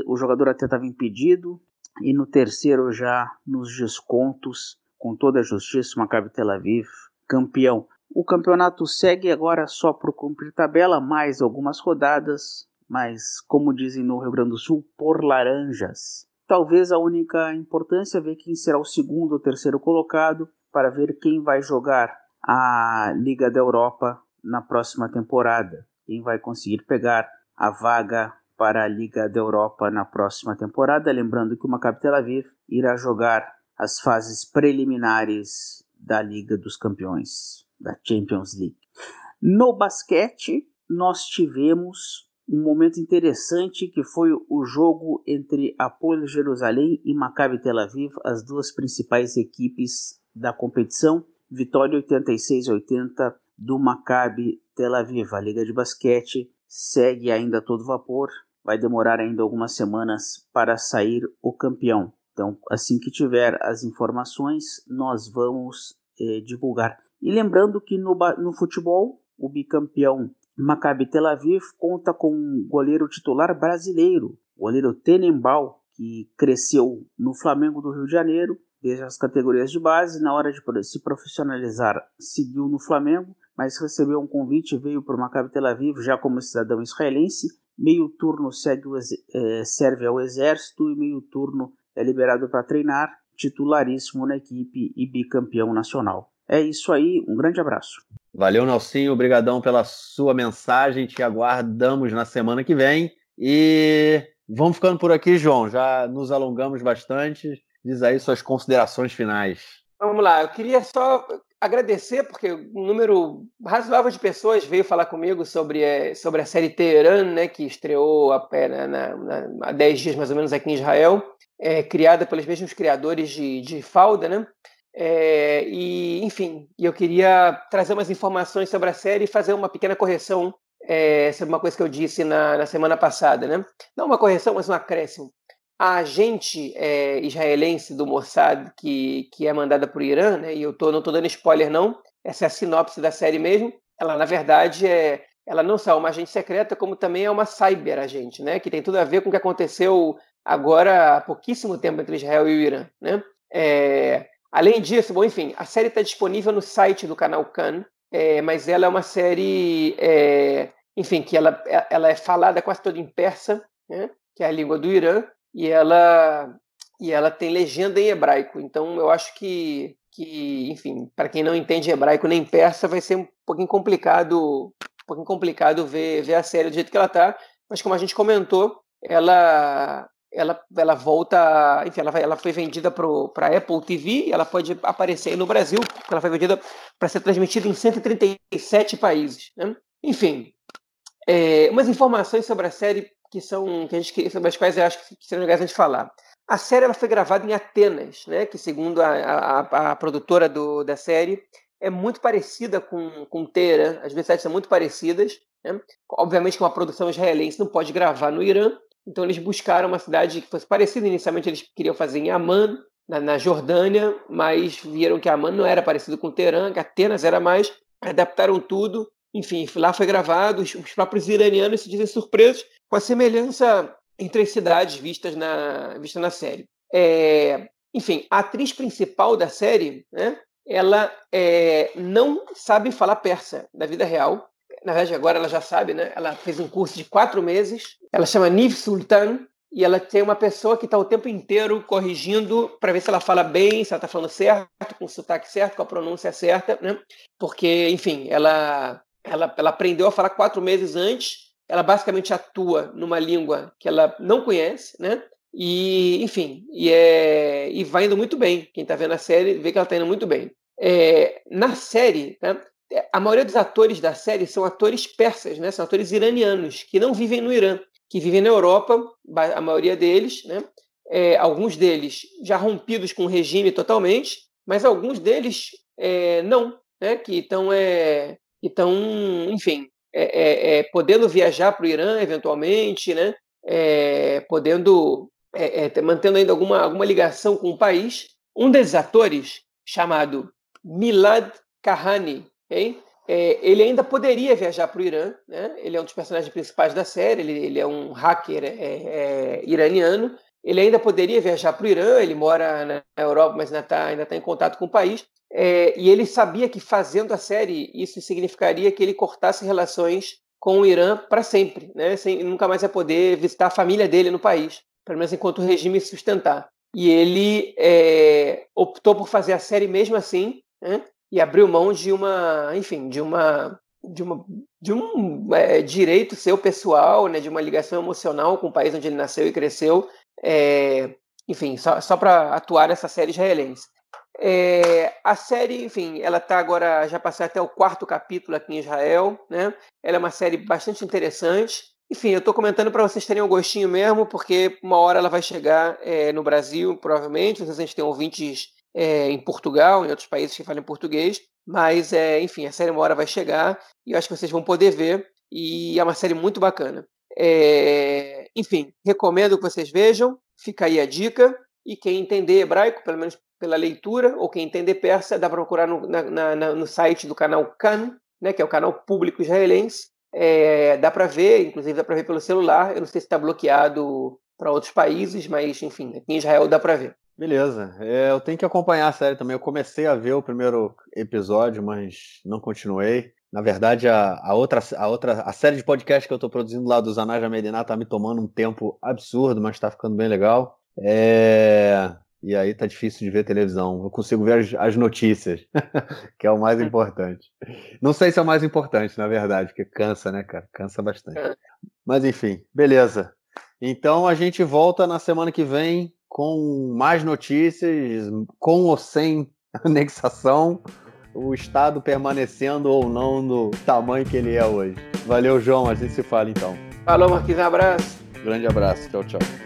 o, jogador até estava impedido e no terceiro já nos descontos com toda a justiça o Maccabi Tel Aviv campeão. O campeonato segue agora só por cumprir tabela, mais algumas rodadas, mas como dizem no Rio Grande do Sul, por laranjas. Talvez a única importância ver quem será o segundo ou terceiro colocado para ver quem vai jogar a Liga da Europa na próxima temporada. Quem vai conseguir pegar a vaga para a Liga da Europa na próxima temporada. Lembrando que o Maccabi Tel Aviv irá jogar as fases preliminares da Liga dos Campeões, da Champions League. No basquete, nós tivemos um momento interessante que foi o jogo entre Apoio Jerusalém e Maccabi Tel Aviv, as duas principais equipes da competição, vitória 86-80 do Maccabi Tel Aviv. A Liga de Basquete segue ainda todo vapor, vai demorar ainda algumas semanas para sair o campeão. Então, assim que tiver as informações, nós vamos eh, divulgar. E lembrando que no, no futebol, o bicampeão Maccabi Tel Aviv conta com um goleiro titular brasileiro, o goleiro Tenembal, que cresceu no Flamengo do Rio de Janeiro desde as categorias de base. Na hora de se profissionalizar, seguiu no Flamengo, mas recebeu um convite, veio para o Maccabi Tel Aviv já como cidadão israelense. Meio turno segue é, serve ao exército e meio turno é liberado para treinar, titularíssimo na equipe e bicampeão nacional. É isso aí, um grande abraço. Valeu, Nelsinho, obrigadão pela sua mensagem, te aguardamos na semana que vem e vamos ficando por aqui, João, já nos alongamos bastante, Diz aí suas considerações finais. Vamos lá, eu queria só agradecer, porque um número razoável de pessoas veio falar comigo sobre, é, sobre a série Teheran, né, que estreou há, na, na, há 10 dias mais ou menos aqui em Israel. é, criada pelos mesmos criadores de, de Falda, né? É, e, enfim, eu queria trazer umas informações sobre a série e fazer uma pequena correção é, sobre uma coisa que eu disse na, na semana passada, né? Não uma correção, mas um acréscimo. A agente é, israelense do Mossad, que, que é mandada para o Irã, né? E eu tô, não estou dando spoiler, não. Essa é a sinopse da série mesmo. Ela, na verdade, é, ela não só é uma agente secreta, como também é uma cyber agente, né? Que tem tudo a ver com o que aconteceu agora há pouquíssimo tempo entre Israel e o Irã, né? É, além disso, bom, enfim, a série está disponível no site do canal Khan, é, mas ela é uma série, é, enfim, que ela, ela é falada quase toda em persa, né? Que é a língua do Irã, e ela e ela tem legenda em hebraico. Então, eu acho que que, enfim, para quem não entende hebraico nem persa, vai ser um pouquinho complicado um pouquinho complicado ver, ver a série do jeito que ela tá, mas como a gente comentou, ela ela, ela volta, enfim, ela, vai, ela foi vendida para Apple TV, ela pode aparecer aí no Brasil, porque ela foi vendida para ser transmitida em 137 países. Né? Enfim, é, umas informações sobre a série que são que a gente, sobre as quais eu acho que seriam legais a gente falar. A série ela foi gravada em Atenas, né? Que segundo a, a, a produtora do, da série, é muito parecida com, com Teherã, as cidades são muito parecidas. Né? Obviamente que uma produção israelense não pode gravar no Irã, então eles buscaram uma cidade que fosse parecida. Inicialmente eles queriam fazer em Amman, na, na Jordânia, mas viram que Amman não era parecido com Teherã, que Atenas era mais, adaptaram tudo. Enfim, lá foi gravado, os, os próprios iranianos se dizem surpresos com a semelhança entre as cidades vistas na, vista na série. É, enfim, a atriz principal da série, né, ela é, não sabe falar persa da vida real. Na verdade, agora ela já sabe, né? Ela fez um curso de quatro meses. Ela chama Niv Sultan e ela tem uma pessoa que está o tempo inteiro corrigindo para ver se ela fala bem, se ela está falando certo, com o sotaque certo, com a pronúncia certa, né? Porque, enfim, ela, ela, ela aprendeu a falar quatro meses antes. Ela basicamente atua numa língua que ela não conhece, né? E, enfim, e, é, e vai indo muito bem. Quem está vendo a série vê que ela está indo muito bem. É, na série, né, a maioria dos atores da série são atores persas, né, são atores iranianos, que não vivem no Irã, que vivem na Europa, a maioria deles, né, é, alguns deles já rompidos com o regime totalmente, mas alguns deles é, não, né, que estão, é, enfim, é, é, é, podendo viajar para o Irã eventualmente, né, podendo é, é, mantendo ainda alguma, alguma ligação com o país. Um desses atores, chamado Milad Kahani, okay? é, ele ainda poderia viajar para o Irã. Né? Ele é um dos personagens principais da série, ele, ele é um hacker é, é, iraniano. Ele ainda poderia viajar para o Irã, ele mora na Europa, mas ainda está ainda tá em contato com o país. É, e ele sabia que fazendo a série, isso significaria que ele cortasse relações com o Irã para sempre, né? Sem, nunca mais ia poder visitar a família dele no país pelo menos enquanto o regime se sustentar. E ele é, optou por fazer a série mesmo assim, né? e abriu mão de uma, enfim, de uma de, uma, de um é, direito seu pessoal, né, de uma ligação emocional com o país onde ele nasceu e cresceu, é, enfim, só, só para atuar nessa série israelense. É, a série, enfim, ela está agora, já passou até o quarto capítulo aqui em Israel, né? Ela é uma série bastante interessante. Enfim, eu estou comentando para vocês terem um gostinho mesmo, porque uma hora ela vai chegar é, no Brasil, provavelmente. Às vezes a gente tem ouvintes é, em Portugal, em outros países que falam português. Mas, é, enfim, a série uma hora vai chegar e eu acho que vocês vão poder ver. E é uma série muito bacana. Enfim, recomendo que vocês vejam. Fica aí a dica. E quem entender hebraico, pelo menos pela leitura, ou quem entender persa, dá para procurar no, na, na, no site do canal Kan, né, que é o canal público israelense. É, dá para ver, inclusive dá para ver pelo celular. Eu não sei se está bloqueado para outros países, mas enfim, aqui em Israel dá para ver. Beleza. É, eu tenho que acompanhar a série também. Eu comecei a ver o primeiro episódio, mas não continuei. Na verdade, a, a, outra, a outra a série de podcast que eu estou produzindo lá do Zanaja Mediná está me tomando um tempo absurdo, mas está ficando bem legal. É... E aí tá difícil de ver televisão. Eu consigo ver as, as notícias, [LAUGHS] que é o mais importante. Não sei se é o mais importante, na verdade, porque cansa, né, cara? Cansa bastante. É. Mas enfim, beleza. Então a gente volta na semana que vem com mais notícias, com ou sem [LAUGHS] anexação, o Estado permanecendo ou não no tamanho que ele é hoje. Valeu, João. A gente se fala então. Falou, Marquinhos. Um abraço. Grande abraço. Tchau, tchau.